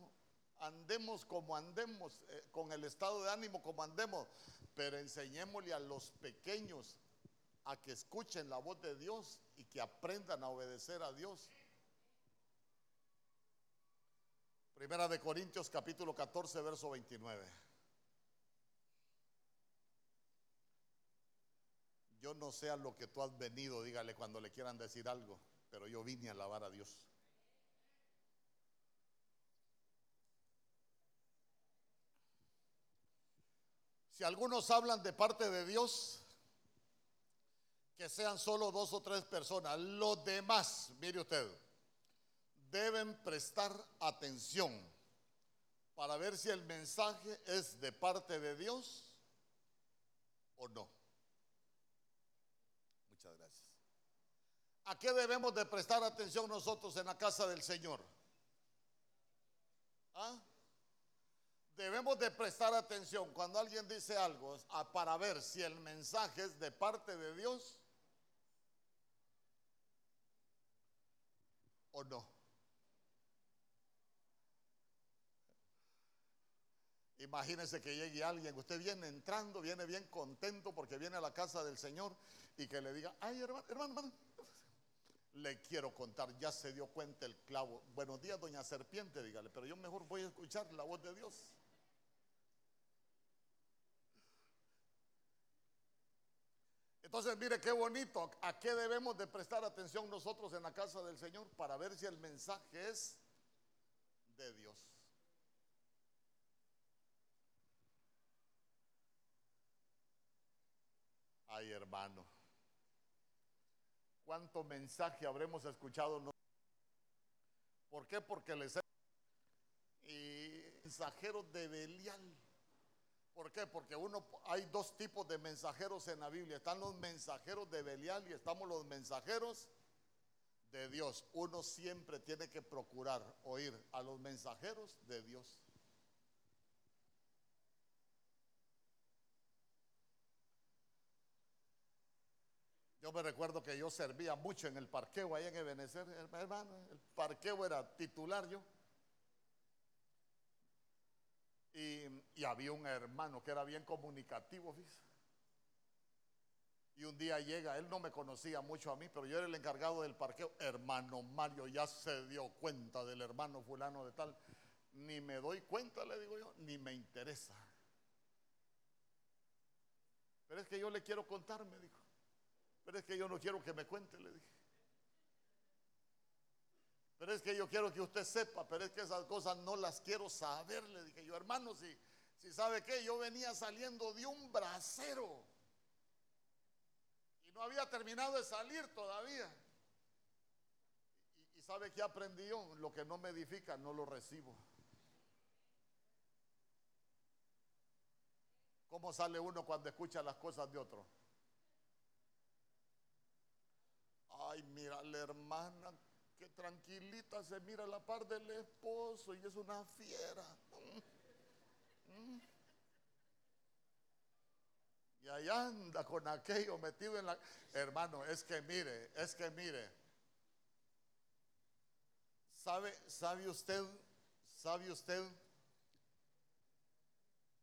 Andemos como andemos, eh, con el estado de ánimo como andemos, pero enseñémosle a los pequeños a que escuchen la voz de Dios y que aprendan a obedecer a Dios. Primera de Corintios capítulo 14, verso 29. Yo no sé a lo que tú has venido, dígale cuando le quieran decir algo, pero yo vine a alabar a Dios. Si algunos hablan de parte de Dios, que sean solo dos o tres personas. Los demás, mire usted, deben prestar atención para ver si el mensaje es de parte de Dios o no. Muchas gracias. ¿A qué debemos de prestar atención nosotros en la casa del Señor? ¿Ah? debemos de prestar atención cuando alguien dice algo para ver si el mensaje es de parte de Dios o no. Imagínese que llegue alguien, usted viene entrando, viene bien contento porque viene a la casa del Señor y que le diga, ay hermano, hermano, hermano, le quiero contar, ya se dio cuenta el clavo. Buenos días, doña Serpiente, dígale, pero yo mejor voy a escuchar la voz de Dios. Entonces, mire qué bonito, ¿a qué debemos de prestar atención nosotros en la casa del Señor para ver si el mensaje es de Dios? Ay, hermano, ¿cuánto mensaje habremos escuchado? ¿Por qué? Porque les y mensajeros de Belial ¿Por qué? Porque uno hay dos tipos de mensajeros en la Biblia. Están los mensajeros de Belial y estamos los mensajeros de Dios. Uno siempre tiene que procurar oír a los mensajeros de Dios. Yo me recuerdo que yo servía mucho en el parqueo ahí en Ebenezer, hermano. El parqueo era titular yo. Y, había un hermano que era bien comunicativo, Y un día llega, él no me conocía mucho a mí, pero yo era el encargado del parqueo. Hermano Mario ya se dio cuenta del hermano fulano de tal. Ni me doy cuenta, le digo yo, ni me interesa. Pero es que yo le quiero contar, me dijo. Pero es que yo no quiero que me cuente, le dije. Pero es que yo quiero que usted sepa, pero es que esas cosas no las quiero saber. Le dije yo, hermano, si, si sabe que yo venía saliendo de un brasero y no había terminado de salir todavía. Y, sabe que aprendió, lo que no me edifica no lo recibo. ¿Cómo sale uno cuando escucha las cosas de otro? Ay, mira, la hermana que tranquilita se mira a la par del esposo y es una fiera. Y ahí anda con aquello metido en la... Hermano, es que mire, es que mire. ¿Sabe, sabe usted, sabe usted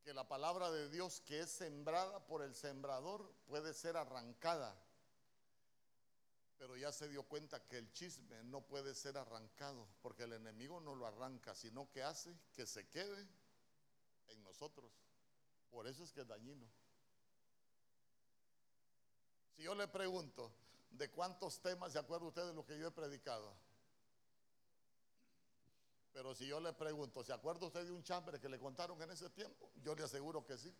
que la palabra de Dios que es sembrada por el sembrador puede ser arrancada? Pero ya se dio cuenta que el chisme no puede ser arrancado, porque el enemigo no lo arranca, sino que hace que se quede en nosotros. Por eso es que es dañino. Si yo le pregunto, ¿de cuántos temas se acuerda usted de lo que yo he predicado? Pero si yo le pregunto, ¿se acuerda usted de un chambre que le contaron en ese tiempo? Yo le aseguro que sí.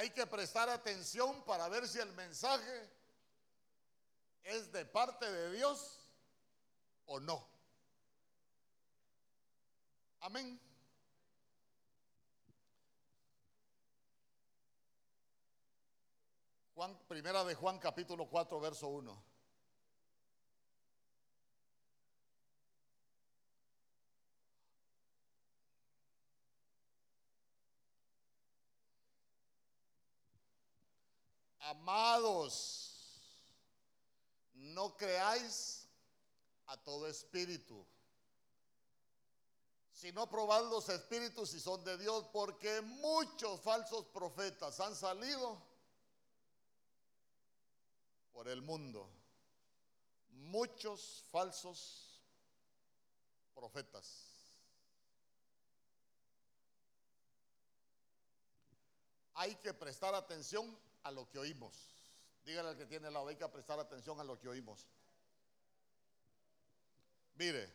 Hay que prestar atención para ver si el mensaje es de parte de Dios o no. Amén. Juan, primera de Juan capítulo 4, verso 1. Amados, no creáis a todo espíritu, sino probad los espíritus si son de Dios, porque muchos falsos profetas han salido por el mundo. Muchos falsos profetas. Hay que prestar atención a lo que oímos. Dígale al que tiene la que prestar atención a lo que oímos. Mire,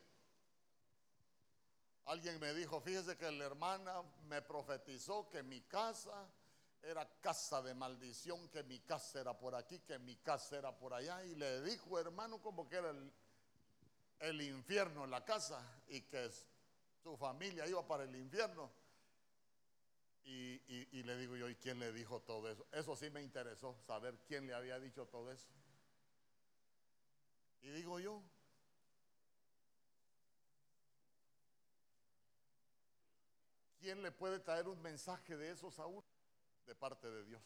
alguien me dijo, fíjese que la hermana me profetizó que mi casa era casa de maldición, que mi casa era por aquí, que mi casa era por allá. Y le dijo, hermano, como que era el, el infierno en la casa y que su familia iba para el infierno. Y, le digo yo, ¿y quién le dijo todo eso? Eso sí me interesó, saber quién le había dicho todo eso. Y digo yo, ¿quién le puede traer un mensaje de esos a uno? De parte de Dios.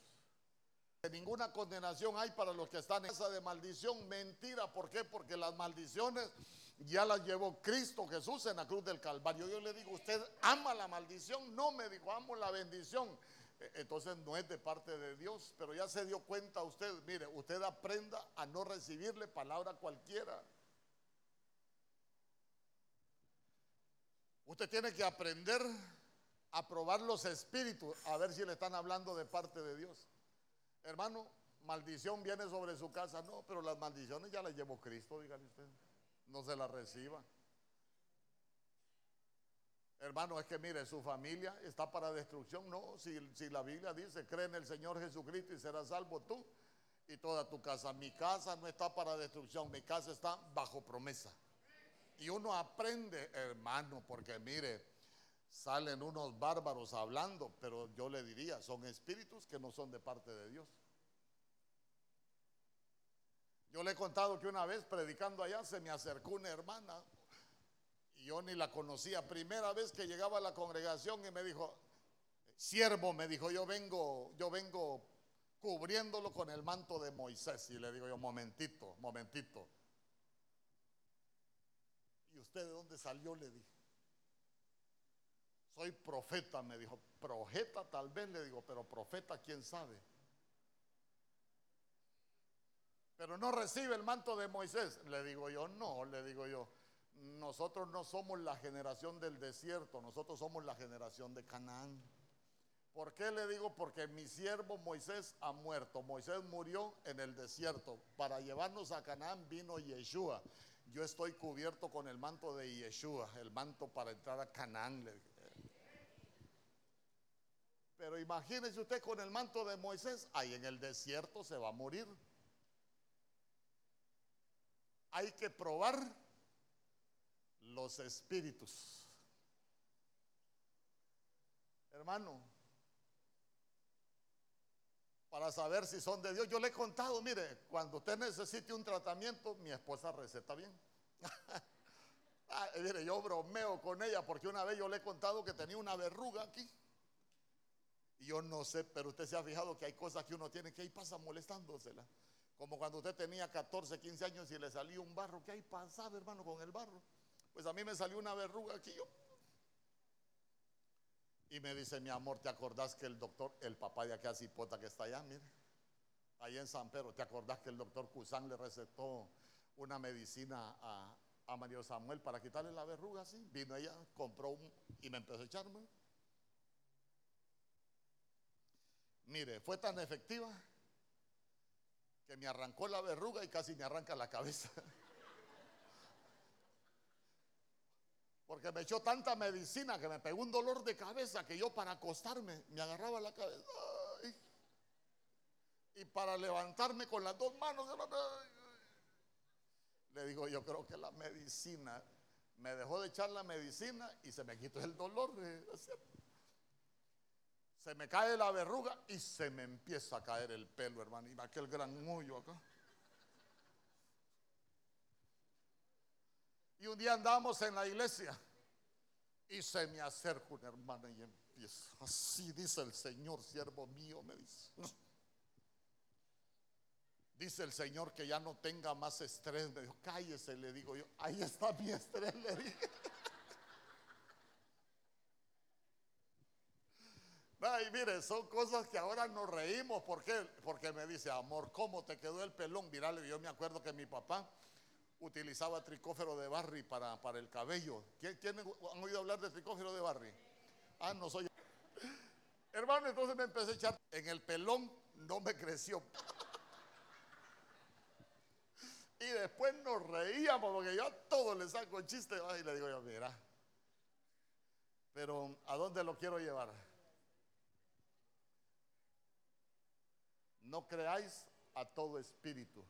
Ninguna condenación hay para los que están en esa de maldición. Mentira, ¿por qué? Porque las maldiciones ya las llevó Cristo Jesús en la cruz del Calvario. Yo le digo, ¿usted ama la maldición? No, me dijo, amo la bendición. E, entonces no es de parte de Dios, pero ya se dio cuenta usted, mire, usted aprenda a no recibirle palabra cualquiera. Usted tiene que aprender a probar los espíritus, a ver si le están hablando de parte de Dios. Hermano, maldición viene sobre su casa, no, pero las maldiciones ya las llevó Cristo, dígale usted no se la reciba. Hermano, es que mire, su familia está para destrucción. No, si, si, la Biblia dice, cree en el Señor Jesucristo y serás salvo tú y toda tu casa. Mi casa no está para destrucción, mi casa está bajo promesa. Y uno aprende, hermano, porque mire, salen unos bárbaros hablando, pero yo le diría, son espíritus que no son de parte de Dios. Yo le he contado que una vez predicando allá se me acercó una hermana y yo ni la conocía. Primera vez que llegaba a la congregación y me dijo, siervo, me dijo, yo vengo, yo vengo cubriéndolo con el manto de Moisés. Y le digo yo, momentito, momentito. ¿Y usted de dónde salió? Le dije. Soy profeta, me dijo. Profeta tal vez, le digo, pero profeta, quién sabe. Pero no recibe el manto de Moisés. Le digo yo, no, le digo yo, nosotros no somos la generación del desierto, nosotros somos la generación de Canaán. ¿Por qué le digo? Porque mi siervo Moisés ha muerto. Moisés murió en el desierto. Para llevarnos a Canaán vino Yeshua. Yo estoy cubierto con el manto de Yeshua, el manto para entrar a Canaán. Pero imagínese usted con el manto de Moisés, ahí en el desierto se va a morir hay que probar los espíritus. Hermano, para saber si son de Dios, yo le he contado, mire, cuando usted necesite un tratamiento, mi esposa receta bien. mire, yo bromeo con ella porque una vez yo le he contado que tenía una verruga aquí. Y yo no sé, pero usted se ha fijado que hay cosas que uno tiene que ahí pasa molestándosela. Como cuando usted tenía 14, 15 años y le salió un barro. ¿Qué hay pasado, hermano, con el barro? Pues a mí me salió una verruga aquí yo. Y me dice, mi amor, ¿te acordás que el doctor, el papá de acá cipota que está allá, mire? Ahí en San Pedro, ¿te acordás que el doctor Cusán le recetó una medicina a, a Mario Samuel para quitarle la verruga? Sí, vino ella, compró un, y me empezó a echarme. Mire, fue tan efectiva que me arrancó la verruga y casi me arranca la cabeza. Porque me echó tanta medicina que me pegó un dolor de cabeza que yo para acostarme me agarraba la cabeza. Y para levantarme con las dos manos, le digo, yo creo que la medicina, me dejó de echar la medicina y se me quitó el dolor. Se me cae la verruga y se me empieza a caer el pelo, hermano. Y aquel gran mullo acá. Y un día andamos en la iglesia y se me acerca una hermana y empieza. Así dice el Señor, siervo mío, me dice. Dice el Señor que ya no tenga más estrés. Me dijo, cállese, le digo yo. Ahí está mi estrés, le dije. Mire, son cosas que ahora nos reímos. ¿Por qué? Porque me dice, amor, ¿cómo te quedó el pelón? Mirale, yo me acuerdo que mi papá utilizaba tricófero de Barry para, para el cabello. ¿Quién, han oído hablar de tricófero de Barry? Ah, no soy. Hermano, entonces me empecé a echar en el pelón, no me creció. Y después nos reíamos porque yo a todo le saco chiste y le digo yo, mira, pero ¿a dónde lo quiero llevar? No creáis a todo espíritu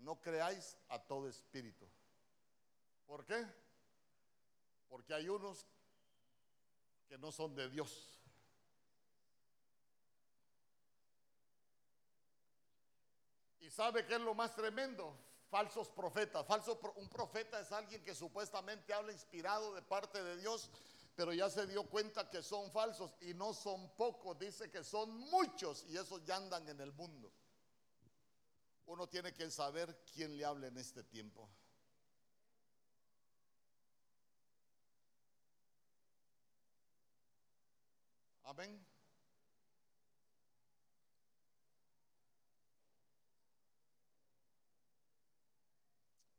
no creáis a todo espíritu. ¿Por qué? Porque hay unos que no son de Dios. ¿Y sabe qué es lo más tremendo? Falsos profetas. Falso, un profeta es alguien que supuestamente habla inspirado de parte de Dios, pero ya se dio cuenta que son falsos y no son pocos, dice que son muchos y esos ya andan en el mundo. Uno tiene que saber quién le habla en este tiempo. Amén.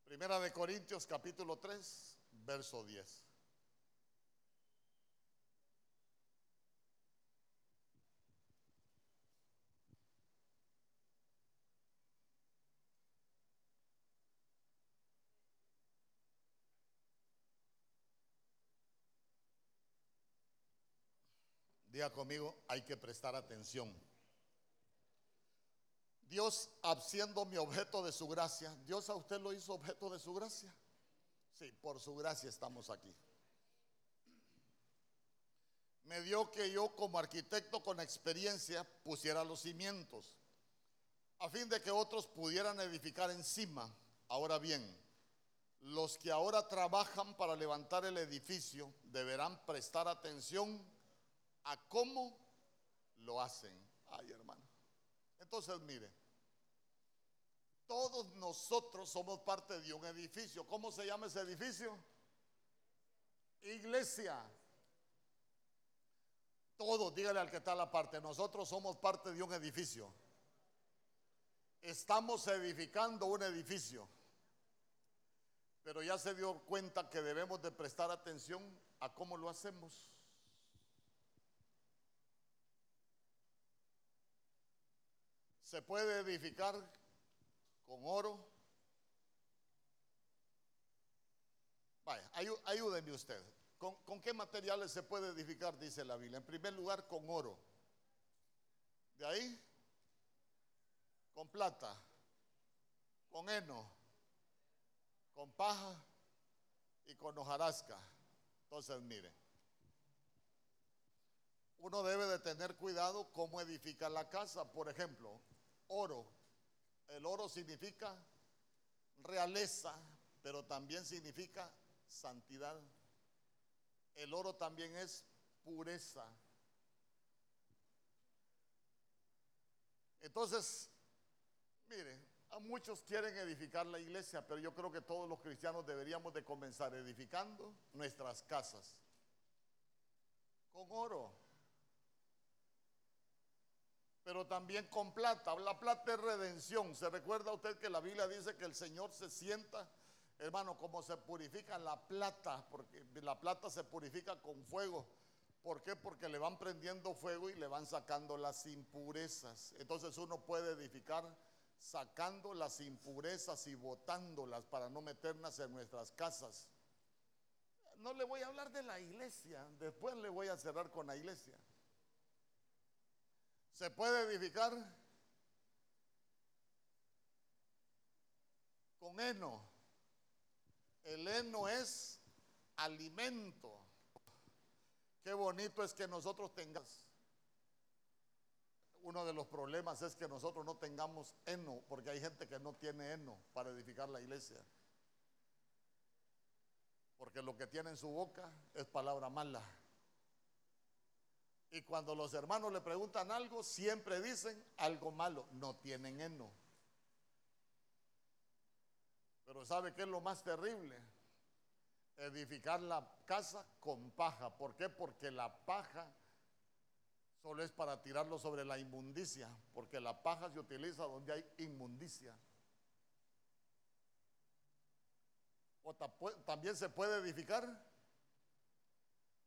Primera de Corintios capítulo 3, verso 10. Conmigo, hay que prestar atención. Dios, siendo mi objeto de su gracia, Dios a usted lo hizo objeto de su gracia. Sí, por su gracia estamos aquí. Me dio que yo como arquitecto con experiencia pusiera los cimientos, a fin de que otros pudieran edificar encima. Ahora bien, los que ahora trabajan para levantar el edificio deberán prestar atención a cómo lo hacen. Ay, hermano. Entonces, mire, todos nosotros somos parte de un edificio. ¿Cómo se llama ese edificio? Iglesia. Todos, dígale al que está a la parte, nosotros somos parte de un edificio. Estamos edificando un edificio. Pero ya se dio cuenta que debemos de prestar atención a cómo lo hacemos. Se puede edificar con oro. Vaya, ayúdenme usted. ¿Con, ¿Con, qué materiales se puede edificar? Dice la Biblia. En primer lugar, con oro. De ahí, con plata, con heno, con paja y con hojarasca. Entonces, mire, uno debe de tener cuidado cómo edifica la casa. Por ejemplo, oro. El oro significa realeza, pero también significa santidad. El oro también es pureza. Entonces, mire, a muchos quieren edificar la iglesia, pero yo creo que todos los cristianos deberíamos de comenzar edificando nuestras casas con oro pero también con plata. La plata es redención. ¿Se recuerda usted que la Biblia dice que el Señor se sienta, hermano, como se purifica la plata? Porque la plata se purifica con fuego. ¿Por qué? Porque le van prendiendo fuego y le van sacando las impurezas. Entonces uno puede edificar sacando las impurezas y botándolas para no meterlas en nuestras casas. No le voy a hablar de la iglesia, después le voy a cerrar con la iglesia. ¿Se puede edificar? Con heno. El heno es alimento. Qué bonito es que nosotros tengamos. Uno de los problemas es que nosotros no tengamos heno, porque hay gente que no tiene heno para edificar la iglesia. Porque lo que tiene en su boca es palabra mala. Y cuando los hermanos le preguntan algo, siempre dicen algo malo. No tienen heno. Pero ¿sabe qué es lo más terrible? Edificar la casa con paja. ¿Por qué? Porque la paja solo es para tirarlo sobre la inmundicia. Porque la paja se utiliza donde hay inmundicia. O también se puede edificar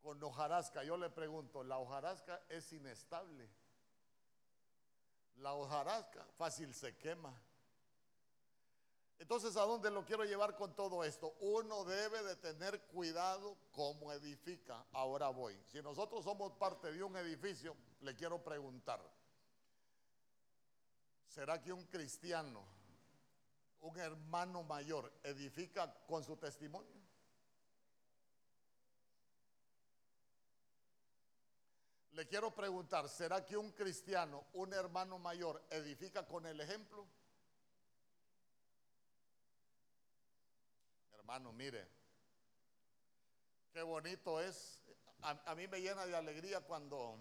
con hojarasca. Yo le pregunto, la hojarasca es inestable. La hojarasca fácil se quema. Entonces, ¿a dónde lo quiero llevar con todo esto? Uno debe de tener cuidado cómo edifica. Ahora voy. Si nosotros somos parte de un edificio, le quiero preguntar, ¿será que un cristiano, un hermano mayor, edifica con su testimonio? Le quiero preguntar, ¿será que un cristiano, un hermano mayor, edifica con el ejemplo? Hermano, mire, qué bonito es. A, mí me llena de alegría cuando,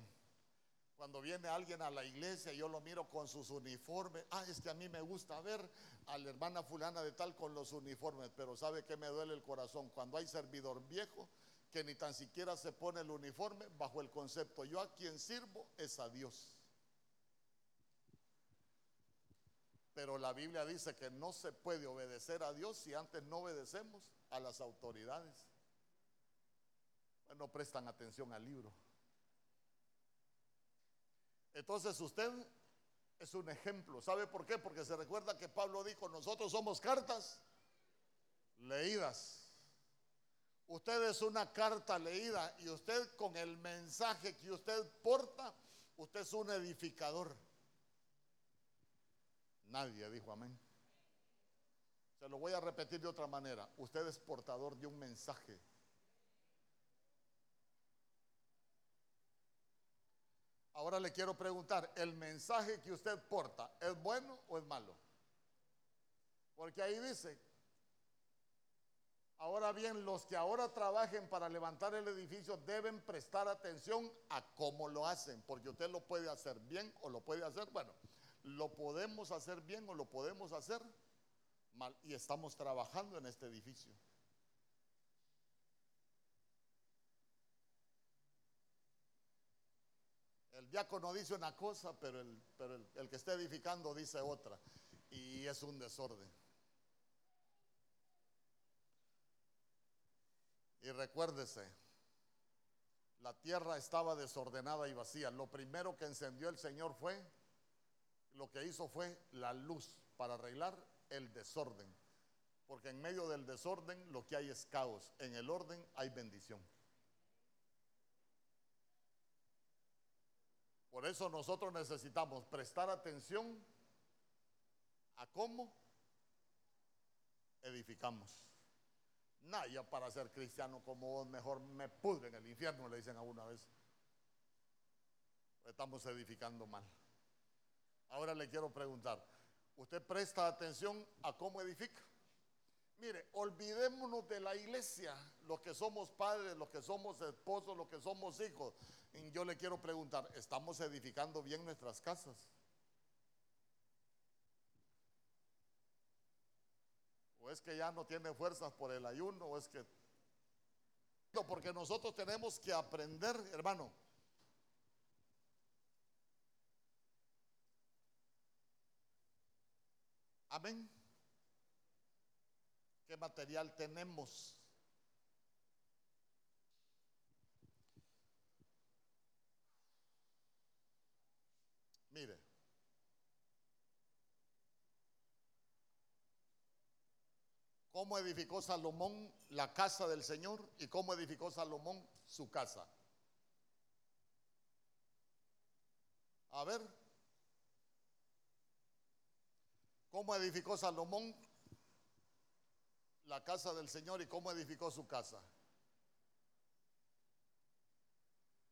cuando viene alguien a la iglesia y yo lo miro con sus uniformes. Ah, es que a mí me gusta ver a la hermana fulana de tal con los uniformes, pero ¿sabe que me duele el corazón? Cuando hay servidor viejo que ni tan siquiera se pone el uniforme bajo el concepto, yo a quien sirvo es a Dios. Pero la Biblia dice que no se puede obedecer a Dios si antes no obedecemos a las autoridades. No prestan atención al libro. Entonces usted es un ejemplo. ¿Sabe por qué? Porque se recuerda que Pablo dijo, nosotros somos cartas leídas. Usted es una carta leída y usted con el mensaje que usted porta, usted es un edificador. Nadie dijo amén. Se lo voy a repetir de otra manera. Usted es portador de un mensaje. Ahora le quiero preguntar, ¿el mensaje que usted porta es bueno o es malo? Porque ahí dice, Ahora bien, los que ahora trabajen para levantar el edificio deben prestar atención a cómo lo hacen, porque usted lo puede hacer bien o lo puede hacer, bueno, lo podemos hacer bien o lo podemos hacer mal, y estamos trabajando en este edificio. El diácono dice una cosa, pero el, pero el que está edificando dice otra, y es un desorden. Y recuérdese, la tierra estaba desordenada y vacía. Lo primero que encendió el Señor fue, lo que hizo fue la luz para arreglar el desorden. Porque en medio del desorden lo que hay es caos. En el orden hay bendición. Por eso nosotros necesitamos prestar atención a cómo edificamos. Naya para ser cristiano como vos, mejor me pudre en el infierno, le dicen a una vez. Estamos edificando mal. Ahora le quiero preguntar, ¿usted presta atención a cómo edifica? Mire, olvidémonos de la iglesia, los que somos padres, los que somos esposos, los que somos hijos. Y yo le quiero preguntar, ¿estamos edificando bien nuestras casas? O es que ya no tiene fuerzas por el ayuno, o es que... Porque nosotros tenemos que aprender, hermano. Amén. ¿Qué material tenemos? Mire. Cómo edificó Salomón la casa del Señor y cómo edificó Salomón su casa. A ver, ¿cómo edificó Salomón la casa del Señor y cómo edificó su casa.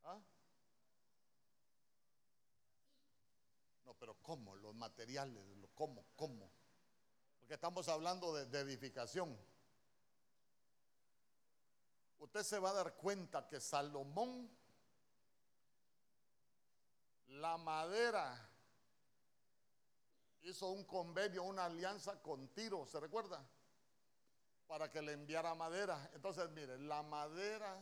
¿Ah? No, pero ¿cómo? Los materiales, ¿cómo? ¿Cómo? Porque estamos hablando de, de edificación. Usted se va a dar cuenta que Salomón, la madera, hizo un convenio, una alianza con Tiro, ¿se recuerda? Para que le enviara madera. Entonces, mire, la madera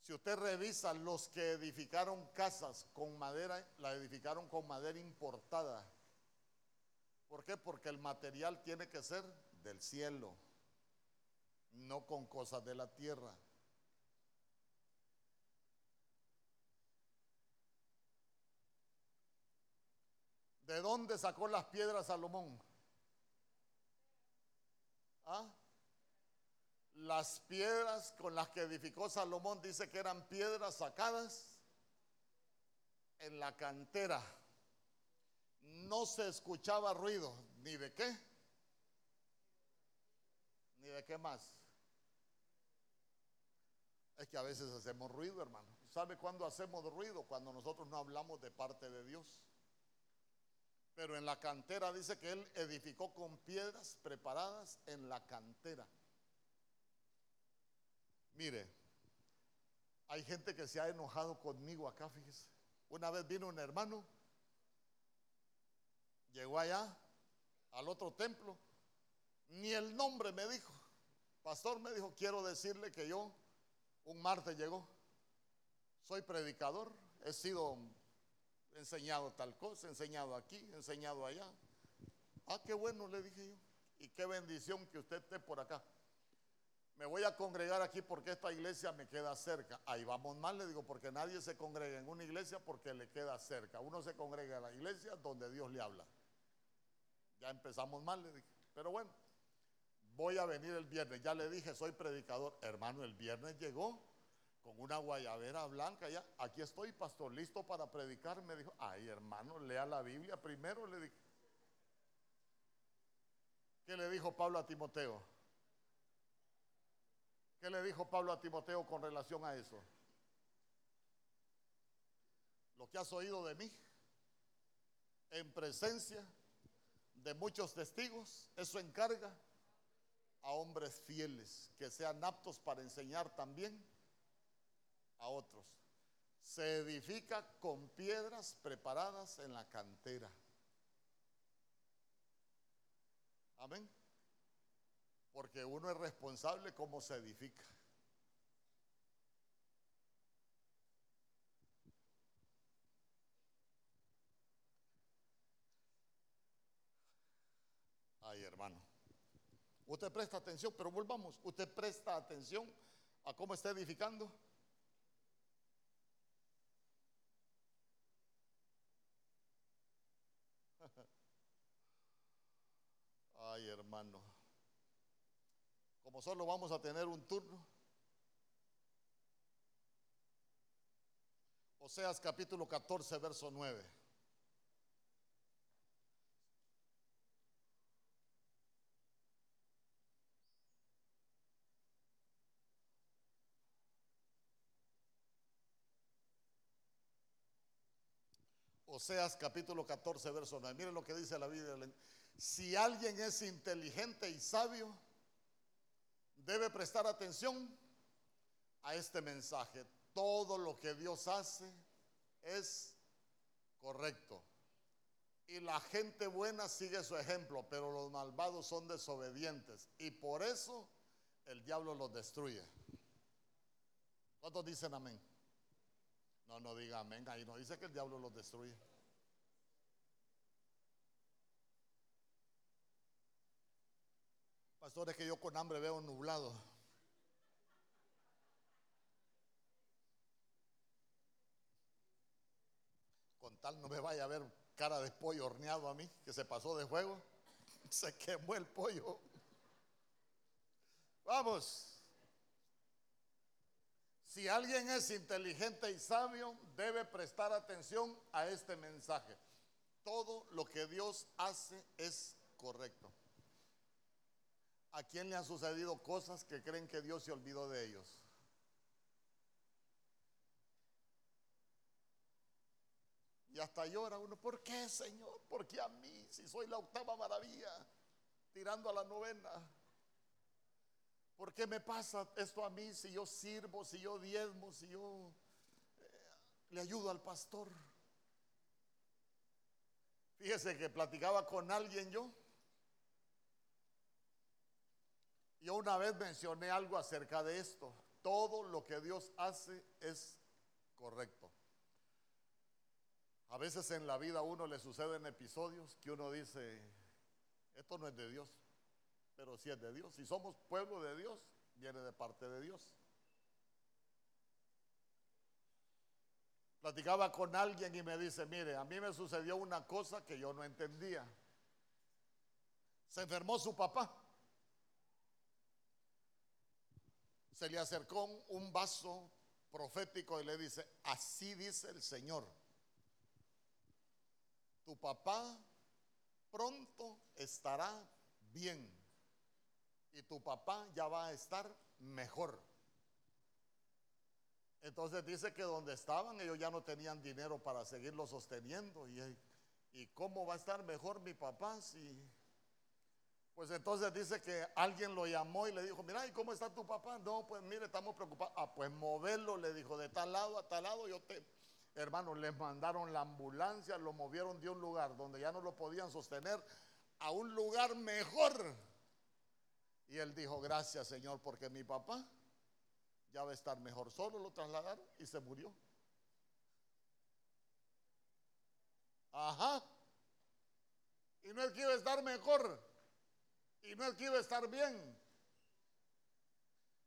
si usted revisa los que edificaron casas con madera, la edificaron con madera importada. ¿Por qué? Porque el material tiene que ser del cielo, no con cosas de la tierra. ¿De dónde sacó las piedras Salomón? ¿Ah? Las piedras con las que edificó Salomón dice que eran piedras sacadas en la cantera. No se escuchaba ruido, ni de qué, ni de qué más. Es que a veces hacemos ruido, hermano. ¿Sabe cuándo hacemos ruido? Cuando nosotros no hablamos de parte de Dios. Pero en la cantera dice que él edificó con piedras preparadas en la cantera. Mire, hay gente que se ha enojado conmigo acá, fíjese. Una vez vino un hermano, llegó allá al otro templo, ni el nombre me dijo. Pastor me dijo, quiero decirle que yo un martes llegó, soy predicador, he sido enseñado tal cosa, enseñado aquí, enseñado allá. Ah, qué bueno, le dije yo. Y qué bendición que usted esté por acá me voy a congregar aquí porque esta iglesia me queda cerca. Ahí vamos mal, le digo, porque nadie se congrega en una iglesia porque le queda cerca. Uno se congrega en la iglesia donde Dios le habla. Ya empezamos mal, le dije. Pero bueno, voy a venir el viernes. Ya le dije, soy predicador. Hermano, el viernes llegó con una guayabera blanca. Ya, aquí estoy, pastor, listo para predicar. Me dijo, ay, hermano, lea la Biblia primero, le dije. ¿Qué le dijo Pablo a Timoteo? ¿Qué le dijo Pablo a Timoteo con relación a eso? Lo que has oído de mí en presencia de muchos testigos, eso encarga a hombres fieles que sean aptos para enseñar también a otros. Se edifica con piedras preparadas en la cantera. Amén porque uno es responsable cómo se edifica. Ay, hermano. Usted presta atención, pero volvamos. Usted presta atención a cómo está edificando. Ay, hermano como solo vamos a tener un turno. Oseas capítulo 14, verso 9. Oseas capítulo 14, verso 9. Miren lo que dice la Biblia. Si alguien es inteligente y sabio, debe prestar atención a este mensaje. Todo lo que Dios hace es correcto. Y la gente buena sigue su ejemplo, pero los malvados son desobedientes. Y por eso el diablo los destruye. ¿Cuántos dicen amén? No, no diga amén. Ahí no dice que el diablo los destruye. Pastor, es que yo con hambre veo nublado. Con tal no me vaya a ver cara de pollo horneado a mí, que se pasó de juego. Se quemó el pollo. Vamos. Si alguien es inteligente y sabio, debe prestar atención a este mensaje. Todo lo que Dios hace es correcto. ¿A quién le han sucedido cosas que creen que Dios se olvidó de ellos? Y hasta llora uno, ¿por qué, Señor? ¿Por qué a mí? Si soy la octava maravilla, tirando a la novena. ¿Por qué me pasa esto a mí si yo sirvo, si yo diezmo, si yo eh, le ayudo al pastor? Fíjese que platicaba con alguien yo. Yo una vez mencioné algo acerca de esto. Todo lo que Dios hace es correcto. A veces en la vida a uno le suceden episodios que uno dice, esto no es de Dios, pero sí es de Dios. Si somos pueblo de Dios, viene de parte de Dios. Platicaba con alguien y me dice, mire, a mí me sucedió una cosa que yo no entendía. Se enfermó su papá. Se le acercó un vaso profético y le dice, así dice el Señor. Tu papá pronto estará bien y tu papá ya va a estar mejor. Entonces dice que donde estaban ellos ya no tenían dinero para seguirlo sosteniendo. ¿Y, y cómo va a estar mejor mi papá si... Pues entonces dice que alguien lo llamó y le dijo, mira, ¿y cómo está tu papá? No, pues mire, estamos preocupados. Ah, pues moverlo, le dijo, de tal lado a tal lado, yo te... Hermano, les mandaron la ambulancia, lo movieron de un lugar donde ya no lo podían sostener a un lugar mejor. Y él dijo, gracias Señor, porque mi papá ya va a estar mejor. Solo lo trasladaron y se murió. Ajá. Y no es que estar mejor. Y no a estar bien.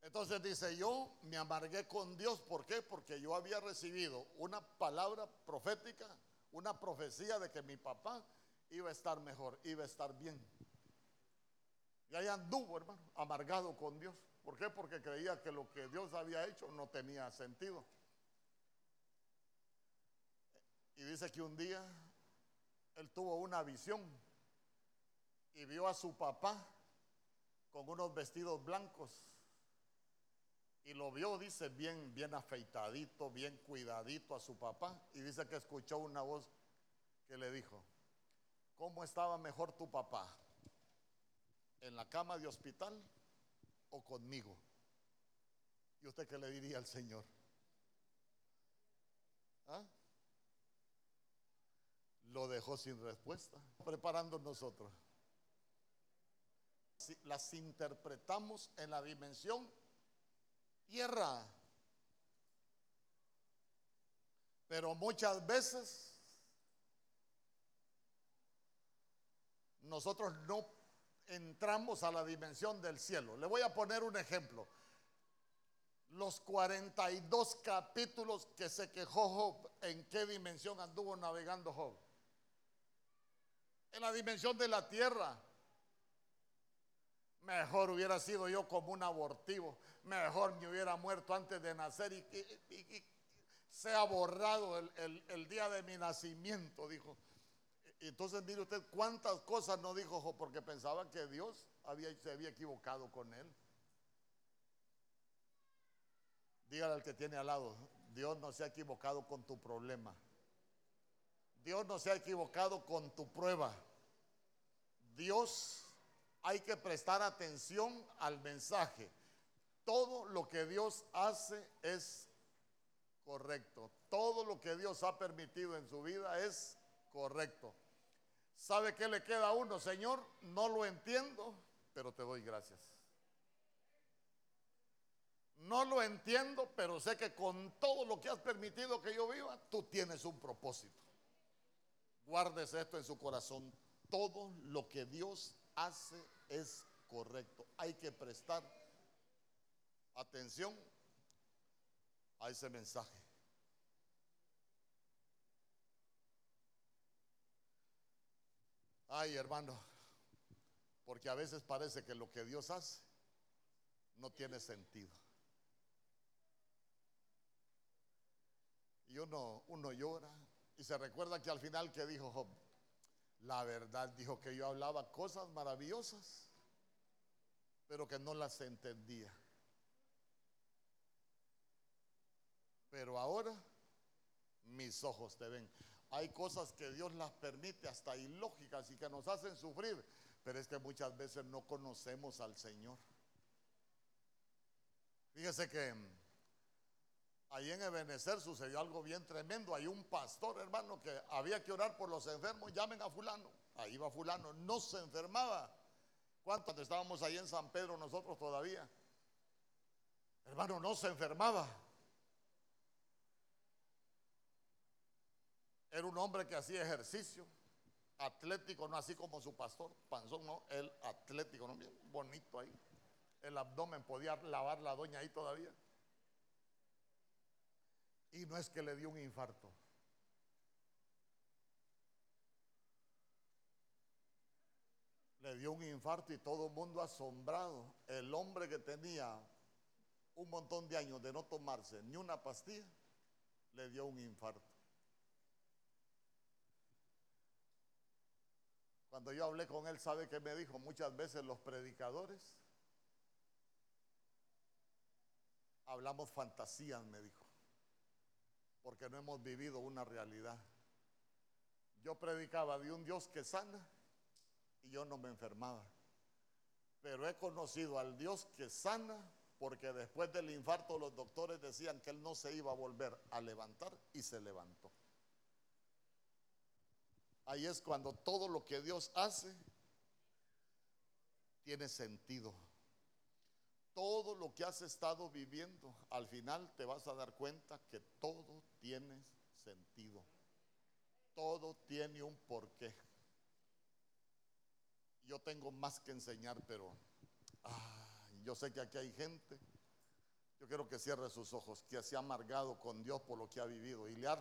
Entonces dice, yo me amargué con Dios. ¿Por qué? Porque yo había recibido una palabra profética, una profecía de que mi papá iba a estar mejor, iba a estar bien. Y ahí anduvo, hermano, amargado con Dios. ¿Por qué? Porque creía que lo que Dios había hecho no tenía sentido. Y dice que un día él tuvo una visión y vio a su papá con unos vestidos blancos. Y lo vio, dice, bien, bien afeitadito, bien cuidadito a su papá. Y dice que escuchó una voz que le dijo, ¿cómo estaba mejor tu papá? ¿En la cama de hospital o conmigo? ¿Y usted qué le diría al Señor? ¿Ah? Lo dejó sin respuesta, preparando nosotros. Las interpretamos en la dimensión tierra. Pero muchas veces nosotros no entramos a la dimensión del cielo. Le voy a poner un ejemplo. Los 42 capítulos que se quejó Job, ¿en qué dimensión anduvo navegando Job? En la dimensión de la tierra. Mejor hubiera sido yo como un abortivo. Mejor me hubiera muerto antes de nacer y, se ha borrado el, día de mi nacimiento, dijo. Entonces mire usted cuántas cosas no dijo porque pensaba que Dios había, se había equivocado con él. Dígale al que tiene al lado, Dios no se ha equivocado con tu problema. Dios no se ha equivocado con tu prueba. Dios hay que prestar atención al mensaje. Todo lo que Dios hace es correcto. Todo lo que Dios ha permitido en su vida es correcto. ¿Sabe qué le queda a uno? Señor, no lo entiendo, pero te doy gracias. No lo entiendo, pero sé que con todo lo que has permitido que yo viva, tú tienes un propósito. Guárdese esto en su corazón. Todo lo que Dios hace es correcto. Hay que prestar atención a ese mensaje. Ay, hermano, porque a veces parece que lo que Dios hace no tiene sentido. Y uno, uno llora y se recuerda que al final que dijo Job, la verdad dijo que yo hablaba cosas maravillosas pero que no las entendía. Pero ahora mis ojos te ven. Hay cosas que Dios las permite hasta ilógicas y que nos hacen sufrir, pero es que muchas veces no conocemos al Señor. Fíjese que ahí en Ebenezer sucedió algo bien tremendo. Hay un pastor, hermano, que había que orar por los enfermos. Llamen a fulano. Ahí va fulano. No se enfermaba. ¿Cuántos estábamos ahí en San Pedro nosotros todavía? Hermano, no se enfermaba. Era un hombre que hacía ejercicio, atlético, no así como su pastor, panzón, no, el atlético, no, bien bonito ahí. El abdomen podía lavar la doña ahí todavía. Y no es que le dio un infarto. Le dio un infarto y todo el mundo asombrado. El hombre que tenía un montón de años de no tomarse ni una pastilla, le dio un infarto. Cuando yo hablé con él, ¿sabe qué me dijo? Muchas veces los predicadores hablamos fantasías, me dijo, porque no hemos vivido una realidad. Yo predicaba de un Dios que sana y yo no me enfermaba. Pero he conocido al Dios que sana porque después del infarto los doctores decían que él no se iba a volver a levantar y se levantó. Ahí es cuando todo lo que Dios hace tiene sentido. Todo lo que has estado viviendo, al final te vas a dar cuenta que todo tiene sentido. Todo tiene un porqué. Yo tengo más que enseñar, pero ah, yo sé que aquí hay gente. Yo quiero que cierre sus ojos, que se ha amargado con Dios por lo que ha vivido y le ha